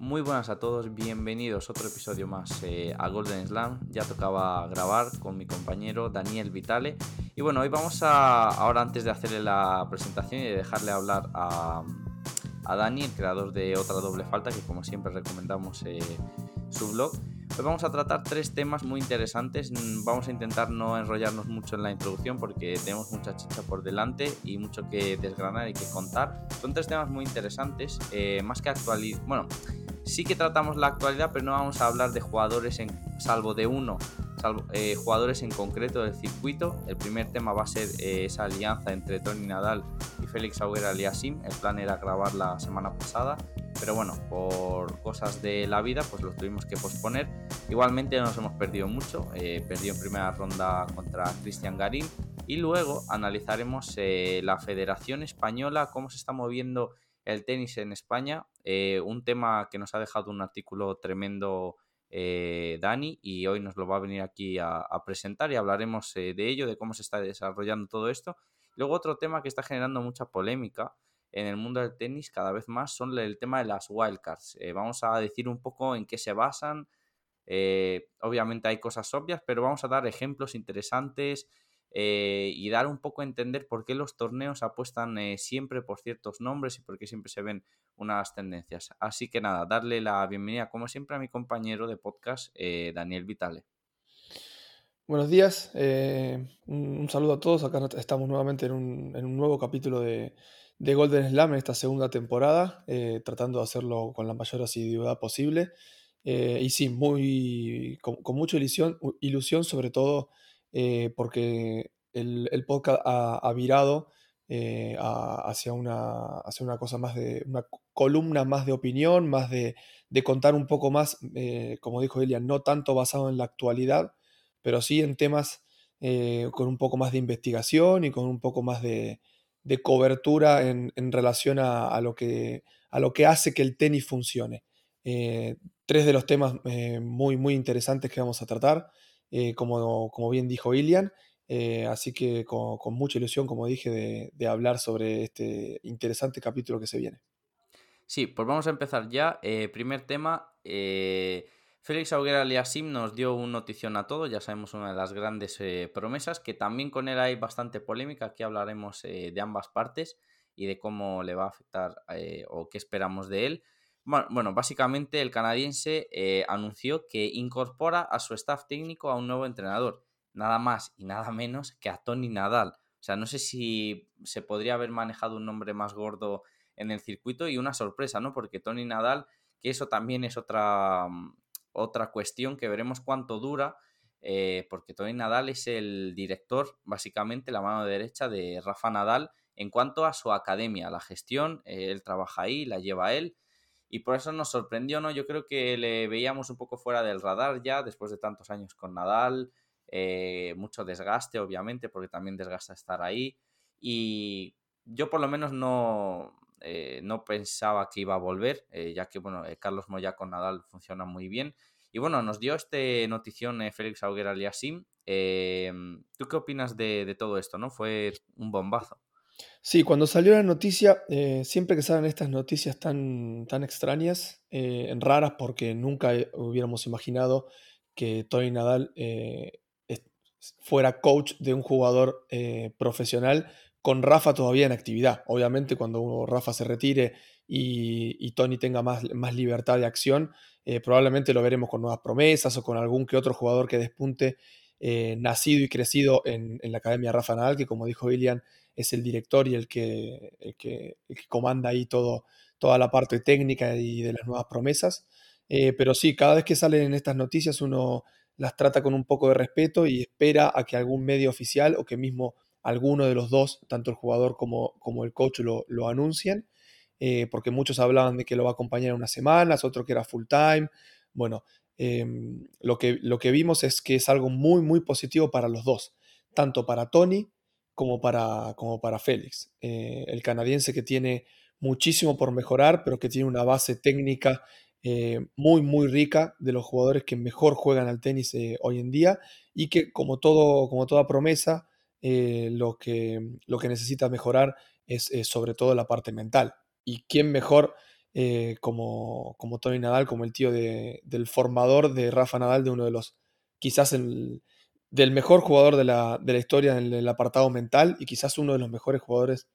Muy buenas a todos, bienvenidos a otro episodio más eh, a Golden Slam. Ya tocaba grabar con mi compañero Daniel Vitale. Y bueno, hoy vamos a, ahora antes de hacerle la presentación y de dejarle hablar a, a Dani, el creador de Otra Doble Falta, que como siempre recomendamos eh, su blog. Hoy vamos a tratar tres temas muy interesantes. Vamos a intentar no enrollarnos mucho en la introducción porque tenemos mucha chicha por delante y mucho que desgranar y que contar. Son tres temas muy interesantes, eh, más que actualidad. Bueno, sí que tratamos la actualidad, pero no vamos a hablar de jugadores en, salvo de uno, salvo, eh, jugadores en concreto del circuito. El primer tema va a ser eh, esa alianza entre Tony Nadal y Félix Auger Aliasim. El plan era grabar la semana pasada, pero bueno, por cosas de la vida, pues lo tuvimos que posponer. Igualmente nos hemos perdido mucho. Eh, en primera ronda contra Cristian Garín. Y luego analizaremos la Federación Española, cómo se está moviendo el tenis en España, eh, un tema que nos ha dejado un artículo tremendo eh, Dani y hoy nos lo va a venir aquí a, presentar y hablaremos eh, de ello, de cómo se está desarrollando todo esto. Luego otro tema que está generando mucha polémica en el mundo del tenis cada vez más son el tema de las wildcards. vamos a decir un poco en qué se basan. obviamente hay cosas obvias, pero vamos a dar ejemplos interesantes eh, y dar un poco a entender por qué los torneos apuestan eh, siempre por ciertos nombres y por qué siempre se ven unas tendencias. Así que nada, darle la bienvenida como siempre a mi compañero de podcast, eh, Daniel Vitale. Buenos días, un, saludo a todos. Acá estamos nuevamente en un, nuevo capítulo de, Golden Slam en esta segunda temporada, tratando de hacerlo con la mayor asiduidad posible. y sí, muy, con, con mucha ilusión, ilusión sobre todo eh, porque el, podcast ha, virado eh, hacia, una, hacia una cosa más de, una columna más de opinión, más de, contar un poco más, eh, como dijo Elian, no tanto basado en la actualidad, pero sí en temas con un poco más de investigación y con un poco más de, cobertura en, relación a, lo que, a lo que hace que el tenis funcione. tres de los temas muy, muy interesantes que vamos a tratar. Eh, como, como, bien dijo Ilian. Eh, así que con, mucha ilusión, como dije, de, hablar sobre este interesante capítulo que se viene. Sí, pues vamos a empezar ya. Eh, primer tema. Félix Auguera Aliasim nos dio un notición a todos, ya sabemos una de las grandes promesas, que también con él hay bastante polémica, aquí hablaremos de ambas partes y de cómo le va a afectar o qué esperamos de él. Bueno, básicamente el canadiense eh, anunció que incorpora a su staff técnico a un nuevo entrenador, nada más y nada menos que a Tony Nadal. O sea, no sé si se podría haber manejado un nombre más gordo en el circuito y una sorpresa, ¿no? Porque Tony Nadal, que eso también es otra, mm, otra cuestión que veremos cuánto dura, eh, porque Tony Nadal es el director, básicamente la mano derecha de Rafa Nadal en cuanto a su academia, la gestión, eh, él trabaja ahí, la lleva él y por eso nos sorprendió, ¿no? Yo creo que le veíamos un poco fuera del radar ya, después de tantos años con Nadal, eh, mucho desgaste, obviamente, porque también desgasta estar ahí. Y yo por lo menos no, eh, no pensaba que iba a volver, eh, ya que, bueno, Carlos Moya con Nadal funciona muy bien. Y bueno, nos dio este notición Félix Auger Aliasim. ¿Tú qué opinas de, de todo esto, no? Fue un bombazo. Sí, cuando salió la noticia, eh, siempre que salen estas noticias tan, tan extrañas, eh, raras porque nunca hubiéramos imaginado que Tony Nadal eh, fuera coach de un jugador profesional con Rafa todavía en actividad. Obviamente cuando Rafa se retire y, Tony tenga más, más, libertad de acción, probablemente lo veremos con nuevas promesas o con algún que otro jugador que despunte nacido y crecido en, en, la Academia Rafa Nadal, que como dijo Ilian, es el director y el que, el que, comanda ahí todo, toda la parte técnica y de las nuevas promesas. Eh, pero sí, cada vez que salen estas noticias uno las trata con un poco de respeto y espera a que algún medio oficial o que mismo alguno de los dos, tanto el jugador como, como el coach, lo, lo anuncien, eh, porque muchos hablaban de que lo va a acompañar unas semanas, otro que era full time. Bueno, em, lo, que, lo que vimos es que es algo muy, muy positivo para los dos, tanto para Tony como para, como para Félix. Eh, el canadiense que tiene muchísimo por mejorar, pero que tiene una base técnica eh, muy, muy rica de los jugadores que mejor juegan al tenis eh, hoy en día y que como, todo, como toda promesa, lo, que, lo que necesita mejorar es sobre todo la parte mental. ¿Y quién mejor como, como Tony Nadal, como el tío del formador de Rafa Nadal, de uno de los, quizás el, del mejor jugador de la, de la historia en el apartado mental y quizás uno de los mejores jugadores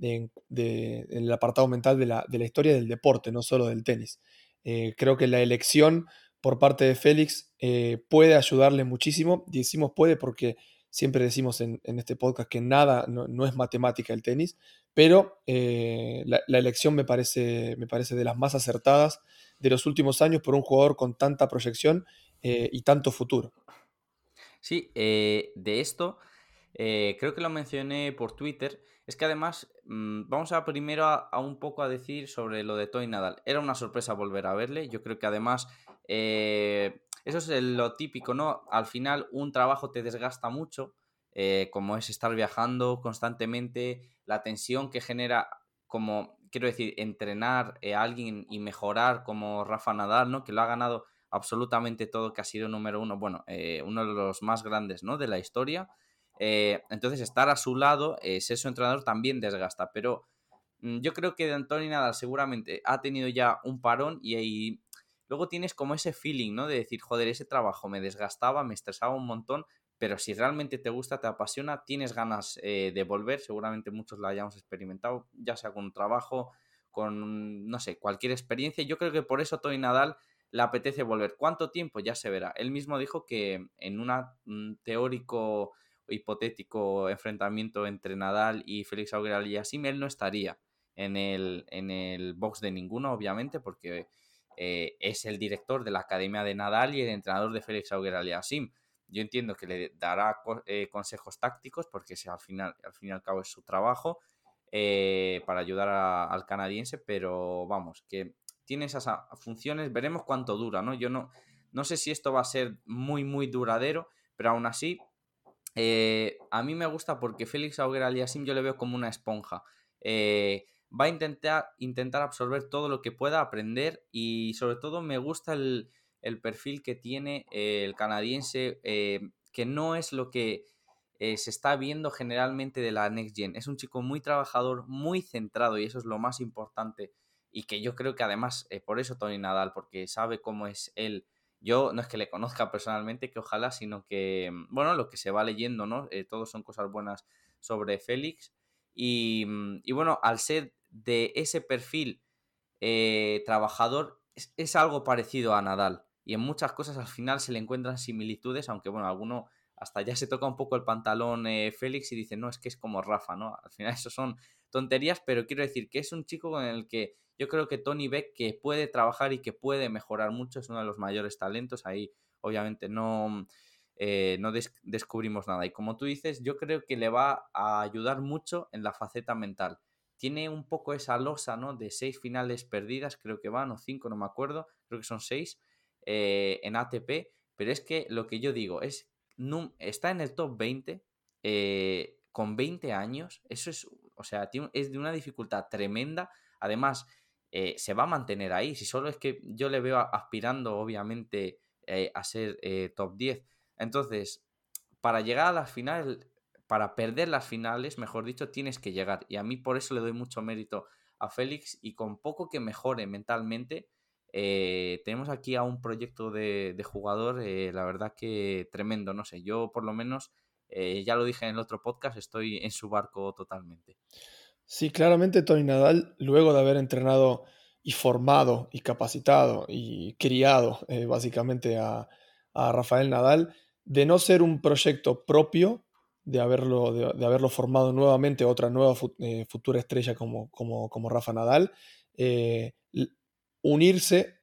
en el apartado mental de la, de la, historia del deporte, no solo del tenis. Eh, creo que la elección por parte de Félix eh, puede ayudarle muchísimo. Decimos puede porque siempre decimos en, este podcast que nada, no, es matemática el tenis, pero eh, la, la, elección me parece, me parece de las más acertadas de los últimos años por un jugador con tanta proyección y tanto futuro. Sí, de esto creo que lo mencioné por Twitter es que además, mm, vamos a primero a, un poco a decir sobre lo de Toy Nadal. Era una sorpresa volver a verle. Yo creo que además, eh, eso es lo típico, ¿no? Al final, un trabajo te desgasta mucho, eh, como es estar viajando constantemente, la tensión que genera, como quiero decir, entrenar eh, a alguien y mejorar como Rafa Nadal, ¿no? Que lo ha ganado absolutamente todo, que ha sido número uno, bueno, uno de los más grandes, ¿no? De la historia. Eh, entonces, estar a su lado, eh, ser su entrenador también desgasta. Pero mm, yo creo que de Antonio Nadal seguramente ha tenido ya un parón y, ahí luego tienes como ese feeling, ¿no? De decir, joder, ese trabajo me desgastaba, me estresaba un montón, pero si realmente te gusta, te apasiona, tienes ganas eh, de volver, seguramente muchos la hayamos experimentado, ya sea con un trabajo, con, no sé, cualquier experiencia. Yo creo que por eso Tony Nadal le apetece volver. ¿Cuánto tiempo? Ya se verá. Él mismo dijo que en un teórico hipotético enfrentamiento entre Nadal y Félix Auger Aliassime, él no estaría en el, en el box de ninguno, obviamente, porque eh, es el director de la Academia de Nadal y el entrenador de Félix Auger Aliassime. Yo entiendo que le dará eh, consejos tácticos, porque al, final, al fin y al cabo es su trabajo, eh, para ayudar al canadiense, pero vamos, que tiene esas funciones, veremos cuánto dura, ¿no? Yo no, no sé si esto va a ser muy, muy duradero, pero aún así eh, a mí me gusta porque Félix Auger Aliasim yo le veo como una esponja. Eh, va a intentar, intentar absorber todo lo que pueda, aprender y sobre todo me gusta el, perfil que tiene eh, el canadiense, que no es lo que se está viendo generalmente de la Next Gen. Es un chico muy trabajador, muy centrado y eso es lo más importante. Y que yo creo que además, por eso Tony Nadal, porque sabe cómo es él yo no es que le conozca personalmente, que ojalá, sino que, mm, bueno, lo que se va leyendo, ¿no? Eh, todos son cosas buenas sobre Félix. Y, mm, y bueno, al ser de ese perfil eh, trabajador, es, algo parecido a Nadal. Y en muchas cosas al final se le encuentran similitudes, aunque bueno, alguno hasta ya se toca un poco el pantalón eh, Félix y dice, no, es que es como Rafa, ¿no? Al final eso son tonterías, pero quiero decir que es un chico con el que yo creo que Tony ve que puede trabajar y que puede mejorar mucho, es uno de los mayores talentos, ahí obviamente no, eh, no descubrimos nada. Y como tú dices, yo creo que le va a ayudar mucho en la faceta mental. Tiene un poco esa losa, ¿no? De seis finales perdidas, creo que van, o cinco, no me acuerdo, creo que son seis eh, en ATP, pero es que lo que yo digo es, está en el top 20 eh, con 20 años, eso es, o sea, es de una dificultad tremenda. Además, eh, se va a mantener ahí. Si solo es que yo le veo aspirando, obviamente, eh, a ser eh, top 10. Entonces, para llegar a las finales, para perder las finales, mejor dicho, tienes que llegar. Y a mí por eso le doy mucho mérito a Félix y con poco que mejore mentalmente, tenemos aquí a un proyecto de, de jugador, la verdad que tremendo, no sé, yo por lo menos, ya lo dije en el otro podcast, estoy en su barco totalmente. Sí, claramente Tony Nadal, luego de haber entrenado y formado y capacitado y criado eh, básicamente a, Rafael Nadal, de no ser un proyecto propio, de haberlo, de, haberlo formado nuevamente otra nueva eh, futura estrella como, como, como Rafa Nadal, eh, unirse,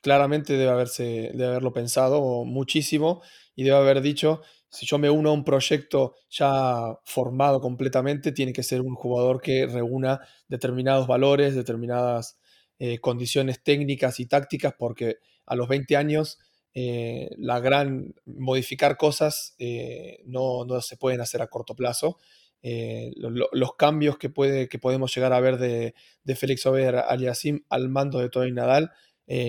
claramente debe, haberse, debe haberlo pensado muchísimo y debe haber dicho, si yo me uno a un proyecto ya formado completamente, tiene que ser un jugador que reúna determinados valores, determinadas eh, condiciones técnicas y tácticas, porque a los 20 años eh, la gran modificar cosas eh, no, se pueden hacer a corto plazo. los cambios que, puede, que podemos llegar a ver de, de Félix Ober Aliasim al mando de Tony Nadal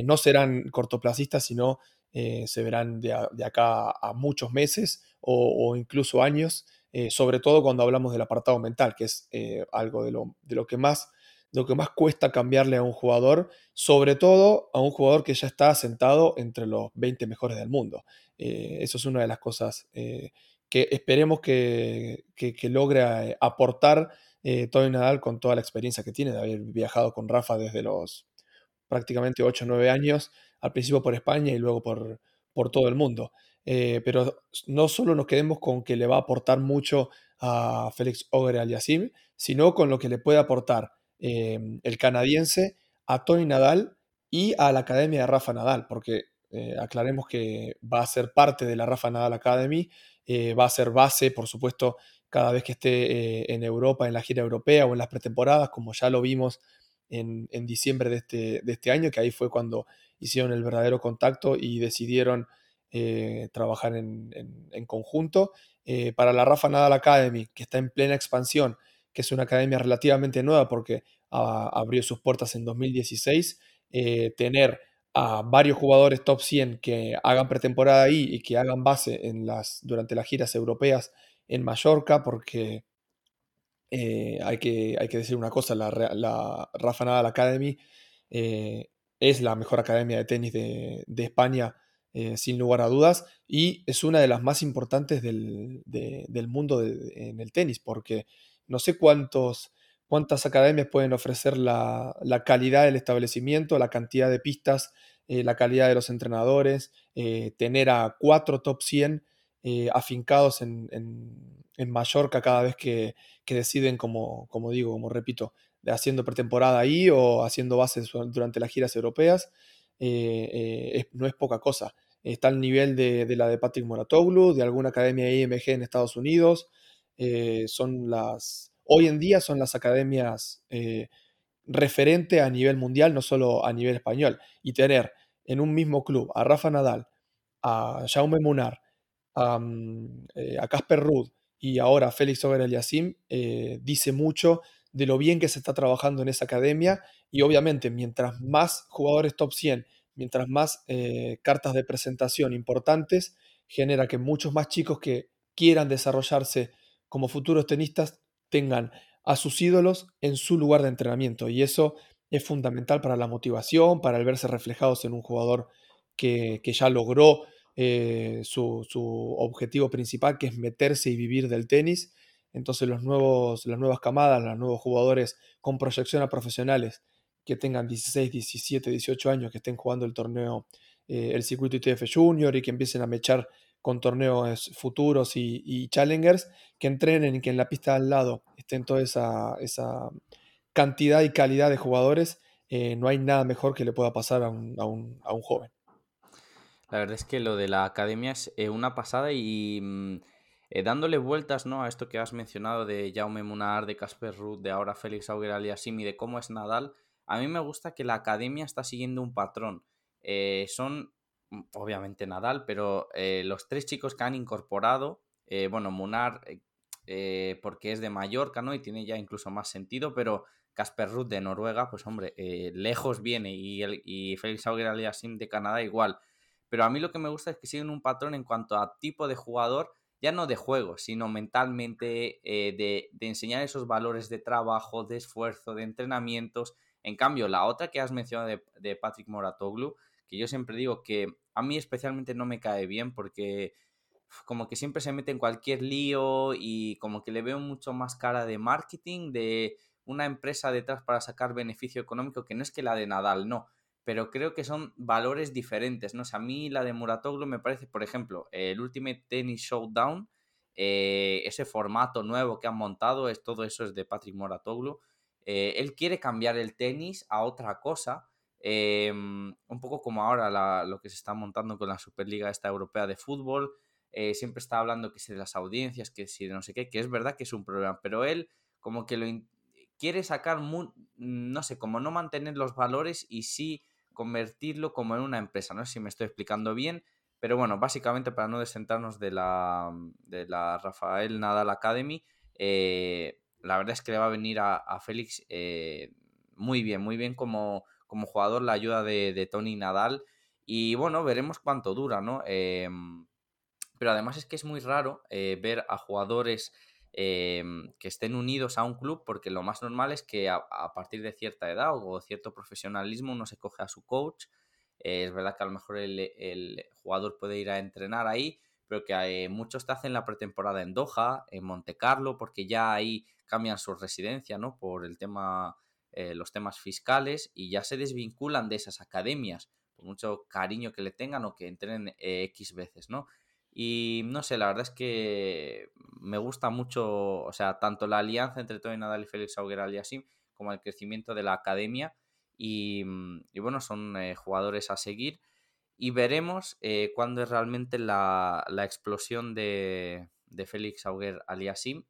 no serán cortoplacistas, sino se verán de, de, acá a muchos meses o, incluso años, eh, sobre todo cuando hablamos del apartado mental, que es eh, algo de lo, de lo, que más lo que más cuesta cambiarle a un jugador, sobre todo a un jugador que ya está sentado entre los 20 mejores del mundo. Eh, eso es una de las cosas eh, que esperemos que, logre aportar Tony Nadal con toda la experiencia que tiene de haber viajado con Rafa desde los prácticamente 8 o 9 años, al principio por España y luego por, por todo el mundo. Pero no solo nos quedemos con que le va a aportar mucho a Félix Auger Aliasim, sino con lo que le puede aportar em, el canadiense a Tony Nadal y a la academia de Rafa Nadal, porque eh, aclaremos que va a ser parte de la Rafa Nadal Academy, eh, va a ser base, por supuesto, cada vez que esté eh, en Europa, en la gira europea o en las pretemporadas, como ya lo vimos en, diciembre de este, de este, año, que ahí fue cuando hicieron el verdadero contacto y decidieron trabajar en, conjunto. Eh, para la Rafa Nadal Academy, que está en plena expansión, que es una academia relativamente nueva porque abrió sus puertas en 2016, eh, tener a varios jugadores top 100 que hagan pretemporada ahí y que hagan base durante las giras europeas en Mallorca, porque eh, hay, que, hay que decir una cosa, la, Rafa Nadal Academy es la mejor academia de tenis de España eh, sin lugar a dudas, y es una de las más importantes del, mundo en el tenis, porque no sé cuántos, cuántas academias pueden ofrecer la, calidad del establecimiento, la cantidad de pistas, eh, la calidad de los entrenadores, eh, tener a cuatro top 100 afincados en, Mallorca cada vez que, deciden, como, como digo, como repito, haciendo pretemporada ahí o haciendo bases durante las giras europeas. Eh, eh, no es poca cosa. Está al nivel de, la de Patrick Moratoglu, de alguna academia IMG en Estados Unidos. Eh, son las, hoy en día son las academias referente a nivel mundial, no solo a nivel español. Y tener en un mismo club a Rafa Nadal, a Jaume Munar, a, mm, Casper Ruud y ahora a Félix Auger Aliasim, dice mucho de lo bien que se está trabajando en esa academia y obviamente mientras más jugadores top 100, mientras más eh, cartas de presentación importantes, genera que muchos más chicos que quieran desarrollarse como futuros tenistas tengan a sus ídolos en su lugar de entrenamiento. Y eso es fundamental para la motivación, para el verse reflejados en un jugador que, ya logró eh, su objetivo principal, que es meterse y vivir del tenis entonces los nuevos, las nuevas camadas, los nuevos jugadores con proyección a profesionales que tengan 16, 17, 18 años, que estén jugando el torneo, eh, el circuito ITF Junior y que empiecen a mechar con torneos futuros y, challengers, que entrenen y que en la pista al lado estén toda esa, esa cantidad y calidad de jugadores, eh, no hay nada mejor que le pueda pasar a un, a un, a un joven. La verdad es que lo de la academia es eh, una pasada y mm, eh, dándole vueltas ¿no? a esto que has mencionado de Jaume Munar, de Casper Ruth, de ahora Félix Auger Aliassime y de cómo es Nadal, a mí me gusta que la academia está siguiendo un patrón. Eh, son, mm, obviamente, Nadal, pero eh, los tres chicos que han incorporado, bueno, Munar porque es de Mallorca, ¿no? Y tiene ya incluso más sentido, pero Casper Ruth de Noruega, pues hombre, lejos viene y, el, y Félix Auger Aliassime de Canadá igual. Pero a mí lo que me gusta es que siguen un patrón en cuanto a tipo de jugador ya no de juego, sino mentalmente, eh, de, enseñar esos valores de trabajo, de esfuerzo, de entrenamientos. En cambio, la otra que has mencionado de, Patrick Moratoglu, que yo siempre digo que a mí especialmente no me cae bien porque como que siempre se mete en cualquier lío y como que le veo mucho más cara de marketing, de una empresa detrás para sacar beneficio económico, que no es que la de Nadal, no, pero creo que son valores diferentes, ¿no? a mí la de Muratoglu me parece, por ejemplo, el Ultimate Tennis Showdown, eh, ese formato nuevo que han montado, es, todo eso es de Patrick Muratoglu. Eh, él quiere cambiar el tenis a otra cosa, em, un poco como ahora lo que se está montando con la Superliga esta europea de fútbol. Eh, siempre está hablando que si de las audiencias, que si de no sé qué, que es verdad que es un problema, pero él como que lo quiere sacar, no sé, como no mantener los valores y sí convertirlo como en una empresa. No sé si me estoy explicando bien, pero bueno, básicamente para no descentrarnos de la, de la Rafael Nadal Academy, eh, la verdad es que le va a venir a, Félix eh, muy bien, muy bien como, como jugador la ayuda de, Tony Nadal. Y bueno, veremos cuánto dura, ¿no? Em, pero además es que es muy raro eh, ver a jugadores em, que estén unidos a un club, porque lo más normal es que a, partir de cierta edad o cierto profesionalismo uno se coge a su coach. Eh, es verdad que a lo mejor el, jugador puede ir a entrenar ahí, pero que eh, muchos te hacen la pretemporada en Doha, en Monte Carlo, porque ya ahí cambian su residencia, ¿no? Por el tema, eh, los temas fiscales y ya se desvinculan de esas academias, por mucho cariño que le tengan o que entrenen X veces, ¿no? Y no sé, la verdad es que me gusta mucho, o sea, tanto la alianza entre Tony Nadal y Félix Auger Aliasim como el crecimiento de la academia. Y, mm, bueno, son eh, jugadores a seguir. Y veremos eh, cuándo es realmente la, explosión de, de Félix Auger Aliasim.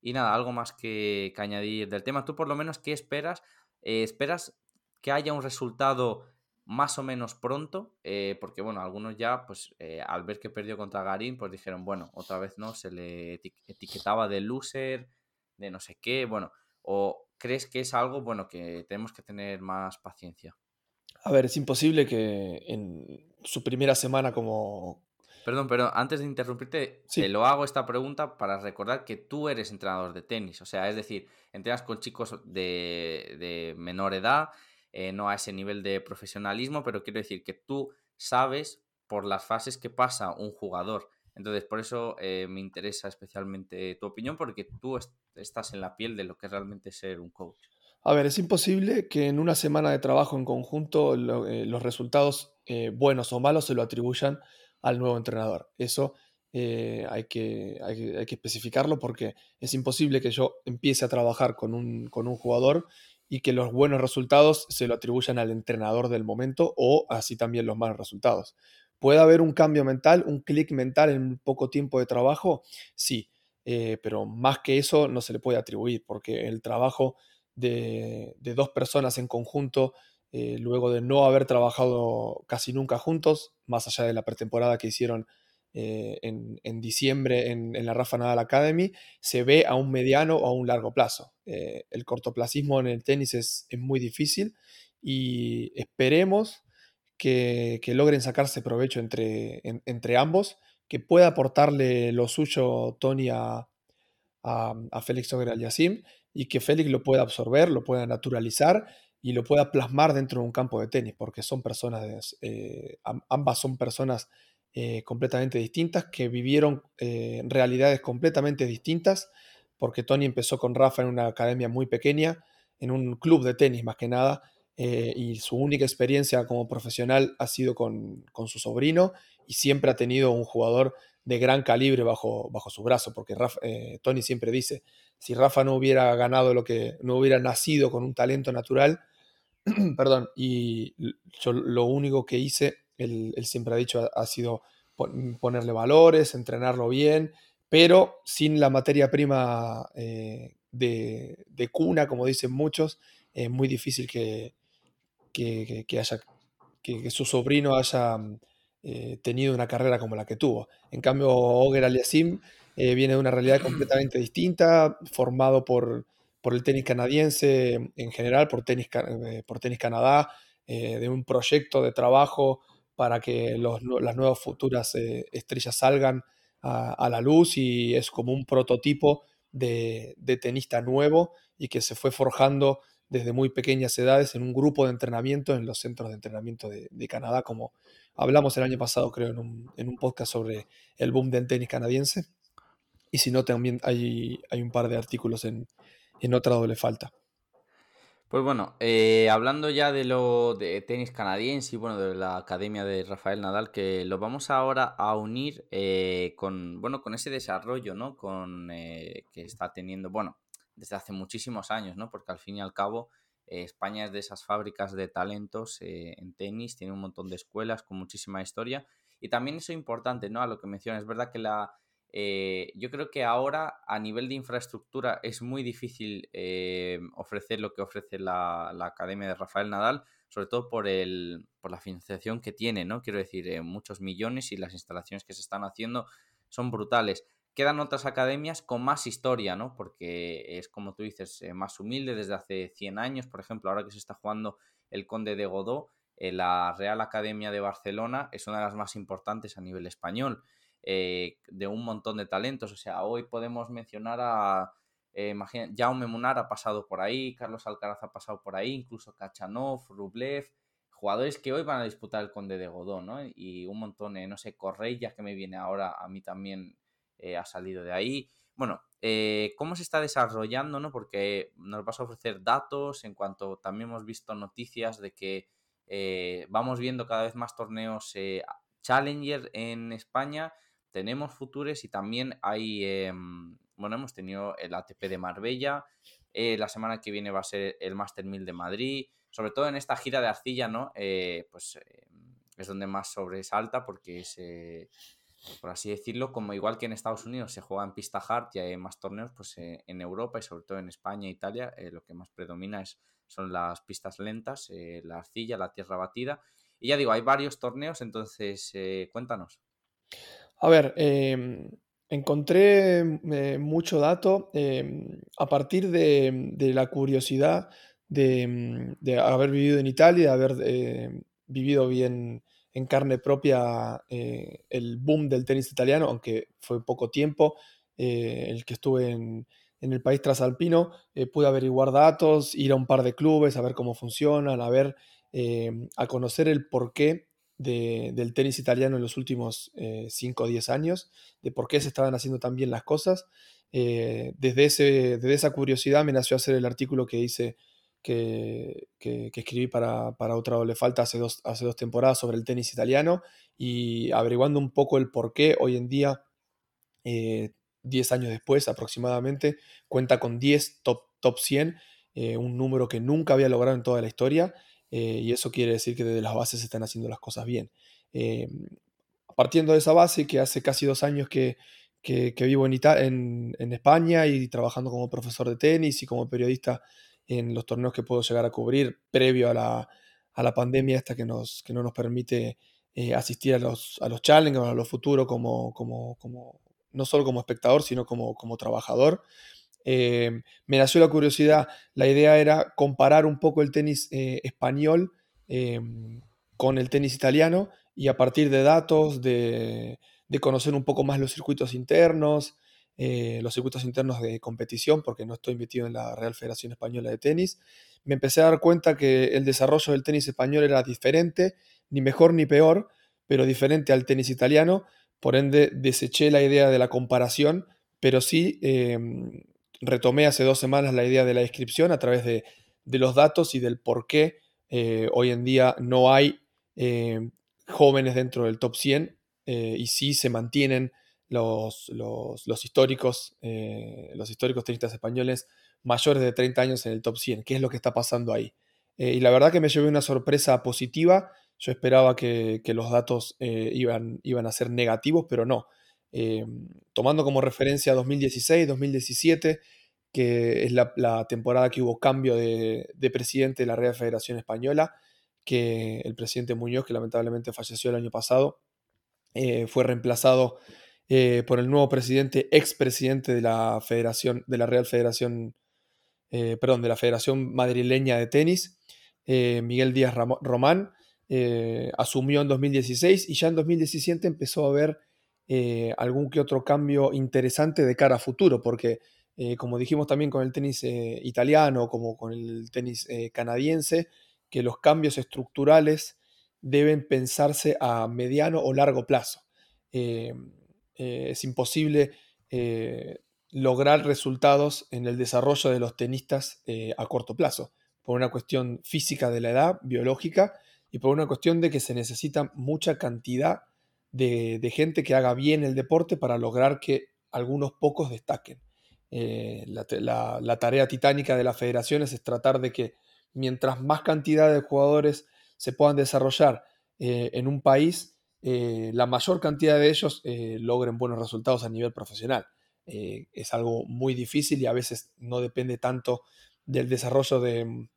Y nada, algo más que, añadir del tema. Tú por lo menos, ¿qué esperas? Eh, ¿Esperas que haya un resultado más o menos pronto, eh, porque bueno, algunos ya, pues eh, al ver que perdió contra Garín, pues dijeron, bueno, otra vez no, se le etiquetaba de loser, de no sé qué, bueno, o crees que es algo, bueno, que tenemos que tener más paciencia. A ver, es imposible que en su primera semana como... Perdón, pero antes de interrumpirte, te lo hago esta pregunta para recordar que tú eres entrenador de tenis, o sea, es decir, entrenas con chicos de, de menor edad, eh, no a ese nivel de profesionalismo, pero quiero decir que tú sabes por las fases que pasa un jugador. Entonces, por eso eh, me interesa especialmente tu opinión, porque tú estás en la piel de lo que es realmente ser un coach. A ver, es imposible que en una semana de trabajo en conjunto eh, los resultados buenos o malos se lo atribuyan al nuevo entrenador. Eso hay, que, hay, que, especificarlo porque es imposible que yo empiece a trabajar con un, con un jugador y que los buenos resultados se lo atribuyan al entrenador del momento o así también los malos resultados. ¿Puede haber un cambio mental, un clic mental en poco tiempo de trabajo? Sí, eh, pero más que eso no se le puede atribuir porque el trabajo de, dos personas en conjunto, eh, luego de no haber trabajado casi nunca juntos, más allá de la pretemporada que hicieron eh, en, diciembre en, la Rafa Nadal Academy, se ve a un mediano o a un largo plazo. Eh, el cortoplacismo en el tenis es, muy difícil y esperemos que, logren sacarse provecho entre, entre, ambos, que pueda aportarle lo suyo Tony a, a, Félix Ogre Yassim y que Félix lo pueda absorber, lo pueda naturalizar y lo pueda plasmar dentro de un campo de tenis, porque son personas, eh, ambas son personas eh, completamente distintas, que vivieron eh, realidades completamente distintas, porque Tony empezó con Rafa en una academia muy pequeña, en un club de tenis más que nada, eh, y su única experiencia como profesional ha sido con, su sobrino, y siempre ha tenido un jugador de gran calibre bajo, bajo su brazo, porque Tony siempre dice, si Rafa no hubiera ganado lo que, no hubiera nacido con un talento natural, perdón, y yo lo único que hice él, siempre ha dicho, ha, sido ponerle valores, entrenarlo bien, pero sin la materia prima eh, de, cuna, como dicen muchos, es muy difícil que, que, haya, que, su sobrino haya eh, tenido una carrera como la que tuvo. En cambio, Oger Aliasim eh, viene de una realidad completamente distinta, formado por, por el tenis canadiense en general, por Tenis, por tenis Canadá, de un proyecto de trabajo para que las nuevas futuras eh, estrellas salgan a, la luz y es como un prototipo de, tenista nuevo y que se fue forjando desde muy pequeñas edades en un grupo de entrenamiento en los centros de entrenamiento de, Canadá, como hablamos el año pasado, creo, en un, podcast sobre el boom del tenis canadiense. Y si no, también hay, hay un par de artículos en, en otra doble falta. Pues bueno, eh, hablando ya de lo de tenis canadiense y bueno, de la academia de Rafael Nadal, que lo vamos ahora a unir eh, con, bueno, con ese desarrollo, ¿no? Con, eh, que está teniendo, bueno, desde hace muchísimos años, ¿no? Porque al fin y al cabo España es de esas fábricas de talentos en tenis, tiene un montón de escuelas con muchísima historia y también eso es importante, ¿no? A lo que mencionas, es verdad que la eh, yo creo que ahora a nivel de infraestructura es muy difícil eh, ofrecer lo que ofrece la, Academia de Rafael Nadal, sobre todo por, el, por la financiación que tiene, ¿no? Quiero decir, eh, muchos millones y las instalaciones que se están haciendo son brutales. Quedan otras academias con más historia, ¿no? Porque es como tú dices, más humilde desde hace 100 años, por ejemplo, ahora que se está jugando el Conde de Godó, la Real Academia de Barcelona es una de las más importantes a nivel español. Eh, de un montón de talentos. O sea, hoy podemos mencionar a, eh, Jaume Munar ha pasado por ahí, Carlos Alcaraz ha pasado por ahí, incluso Kachanov, Rublev, jugadores que hoy van a disputar el Conde de Godó, ¿no? Y un montón, no sé, Correia que me viene ahora, a mí también ha salido de ahí. Bueno, ¿cómo se está desarrollando, no? Porque nos vas a ofrecer datos en cuanto también hemos visto noticias de que vamos viendo cada vez más torneos Challenger en España, tenemos Futures y también hay, em, bueno, hemos tenido el ATP de Marbella, eh, la semana que viene va a ser el Master 1000 de Madrid, sobre todo en esta gira de arcilla, ¿no? Eh, pues em, es donde más sobresalta porque es, por así decirlo, como igual que en Estados Unidos se juega en pista hard y hay más torneos, pues eh, en Europa y sobre todo en España e Italia lo que más predomina es, son las pistas lentas, la arcilla, la tierra batida y ya digo, hay varios torneos, entonces cuéntanos. A ver, em, encontré eh, mucho dato em, a partir de, la curiosidad em, de, haber vivido en Italia, de haber eh, vivido bien en carne propia el boom del tenis italiano, aunque fue poco tiempo el que estuve en, en el país trasalpino, pude averiguar datos, ir a un par de clubes, a ver cómo funcionan, a ver Em, a conocer el porqué del tenis italiano en los últimos 5 o 10 años, de por qué se estaban haciendo tan bien las cosas. Eh, desde, ese, desde esa curiosidad me nació hacer el artículo que hice, que, que, escribí para, para, Otra Doble Falta hace dos, hace dos temporadas sobre el tenis italiano y averiguando un poco el por qué hoy en día, 10 eh, años después aproximadamente, cuenta con 10 top, top 100, eh, un número que nunca había logrado en toda la historia eh, y eso quiere decir que desde las bases se están haciendo las cosas bien. Eh, partiendo de esa base, que hace casi dos años que, vivo en, en, España y trabajando como profesor de tenis y como periodista en los torneos que puedo llegar a cubrir previo a la, pandemia esta que, nos, que no nos permite eh, asistir a los, a los challenges, a los futuros, como, como, como, no solo como espectador, sino como, como trabajador. Eh, me nació la curiosidad, la idea era comparar un poco el tenis eh, español eh, con el tenis italiano y a partir de datos, de, conocer un poco más los circuitos internos, los circuitos internos de competición, porque no estoy metido en la Real Federación Española de Tenis, me empecé a dar cuenta que el desarrollo del tenis español era diferente, ni mejor ni peor, pero diferente al tenis italiano, por ende deseché la idea de la comparación, pero sí retomé hace dos semanas la idea de la inscripción a través de, los datos y del por qué eh, hoy en día no hay eh, jóvenes dentro del top 100 eh, y sí se mantienen los, los, históricos, los históricos tenistas españoles mayores de 30 años en el top 100. ¿Qué es lo que está pasando ahí? y la verdad que me llevé una sorpresa positiva. Yo esperaba que, los datos iban, iban a ser negativos, pero no. Eh, tomando como referencia 2016, 2017, que es la, temporada que hubo cambio de, presidente de la Real Federación Española, que el presidente Muñoz, que lamentablemente falleció el año pasado, eh, fue reemplazado eh, por el nuevo presidente, expresidente de la Federación, de la Real Federación, perdón, de la Federación Madrileña de Tenis, Miguel Díaz Román, asumió en 2016 y ya en 2017 empezó a ver eh, algún que otro cambio interesante de cara a futuro, porque eh, como dijimos también con el tenis eh, italiano, como con el tenis canadiense, que los cambios estructurales deben pensarse a mediano o largo plazo. es imposible lograr resultados en el desarrollo de los tenistas a corto plazo, por una cuestión física de la edad, biológica, y por una cuestión de que se necesita mucha cantidad gente que haga bien el deporte para lograr que algunos pocos destaquen. Eh, la, tarea titánica de las federaciones es tratar de que mientras más cantidad de jugadores se puedan desarrollar eh, en un país, eh, la mayor cantidad de ellos logren buenos resultados a nivel profesional. es algo muy difícil y a veces no depende tanto del desarrollo de,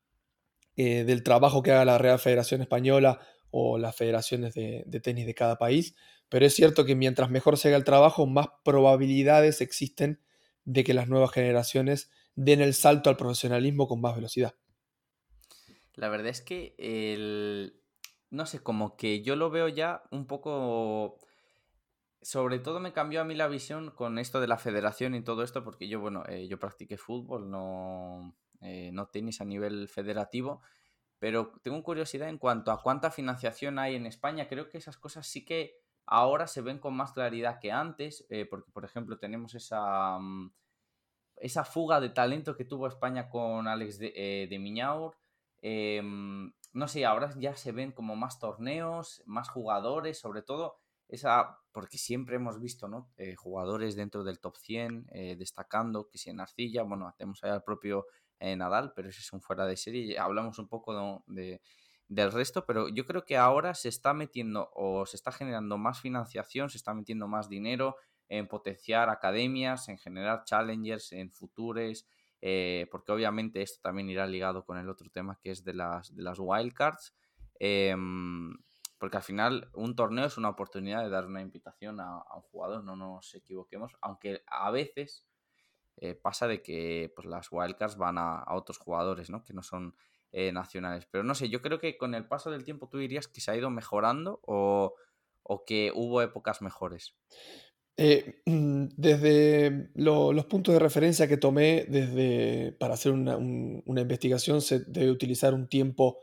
del trabajo que haga la Real Federación Española o las federaciones de, tenis de cada país, pero es cierto que mientras mejor se haga el trabajo, más probabilidades existen de que las nuevas generaciones den el salto al profesionalismo con más velocidad. La verdad es que el... No sé, como que yo lo veo ya un poco... sobre todo me cambió a mí la visión con esto de la federación y todo esto, porque yo, bueno, eh, yo practiqué fútbol, no, eh, no tenis a nivel federativo, pero tengo curiosidad en cuanto a cuánta financiación hay en España. Creo que esas cosas sí que ahora se ven con más claridad que antes, eh, porque, por ejemplo, tenemos esa, mm, esa fuga de talento que tuvo España con Alex de, de Miñaur. Em, no sé, ahora ya se ven como más torneos, más jugadores, sobre todo esa, porque siempre hemos visto, ¿no? Eh, jugadores dentro del top 100 eh, destacando, que si en Arcilla, bueno, tenemos ahí al propio eh, Nadal, pero ese es un fuera de serie, hablamos un poco de, del resto, pero yo creo que ahora se está metiendo o se está generando más financiación, se está metiendo más dinero en potenciar academias, en generar challengers, en futures, porque obviamente esto también irá ligado con el otro tema que es de las, de las wildcards. Em, porque al final un torneo es una oportunidad de dar una invitación a, un jugador, no nos equivoquemos, aunque a veces eh, pasa de que pues, las wildcards van a, otros jugadores, ¿no? Que no son eh, nacionales. Pero no sé, yo creo que con el paso del tiempo tú dirías que se ha ido mejorando o, que hubo épocas mejores. Eh, desde los puntos de referencia que tomé desde, para hacer una, una investigación se debe utilizar un tiempo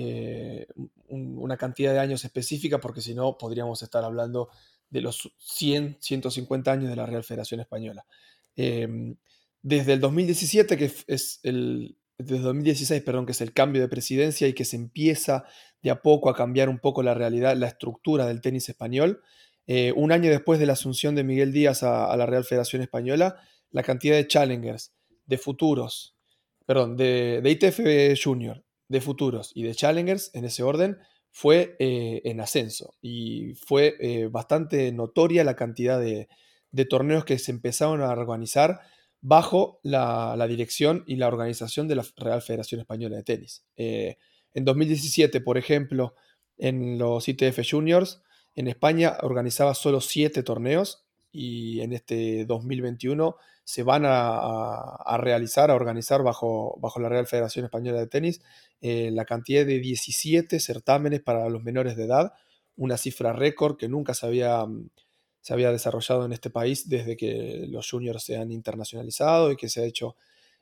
eh, una cantidad de años específica, porque si no podríamos estar hablando de los 100, 150 años de la Real Federación Española. Em, desde el 2017, que es el, desde 2016, perdón, que es el cambio de presidencia y que se empieza de a poco a cambiar un poco la realidad, la estructura del tenis español. Eh, un año después de la asunción de Miguel Díaz a, la Real Federación Española, la cantidad de challengers, de futuros, perdón, de, de ITF Junior, de futuros y de challengers en ese orden fue eh, en ascenso y fue eh, bastante notoria la cantidad de, torneos que se empezaron a organizar bajo la, dirección y la organización de la Real Federación Española de Tenis. Eh, en 2017, por ejemplo, en los ITF Juniors, en España organizaba solo siete torneos y en este 2021 se van a, realizar, a organizar bajo, bajo, la Real Federación Española de Tenis eh, la cantidad de 17 certámenes para los menores de edad, una cifra récord que nunca se había, mm, se había desarrollado en este país desde que los juniors se han internacionalizado y que se ha hecho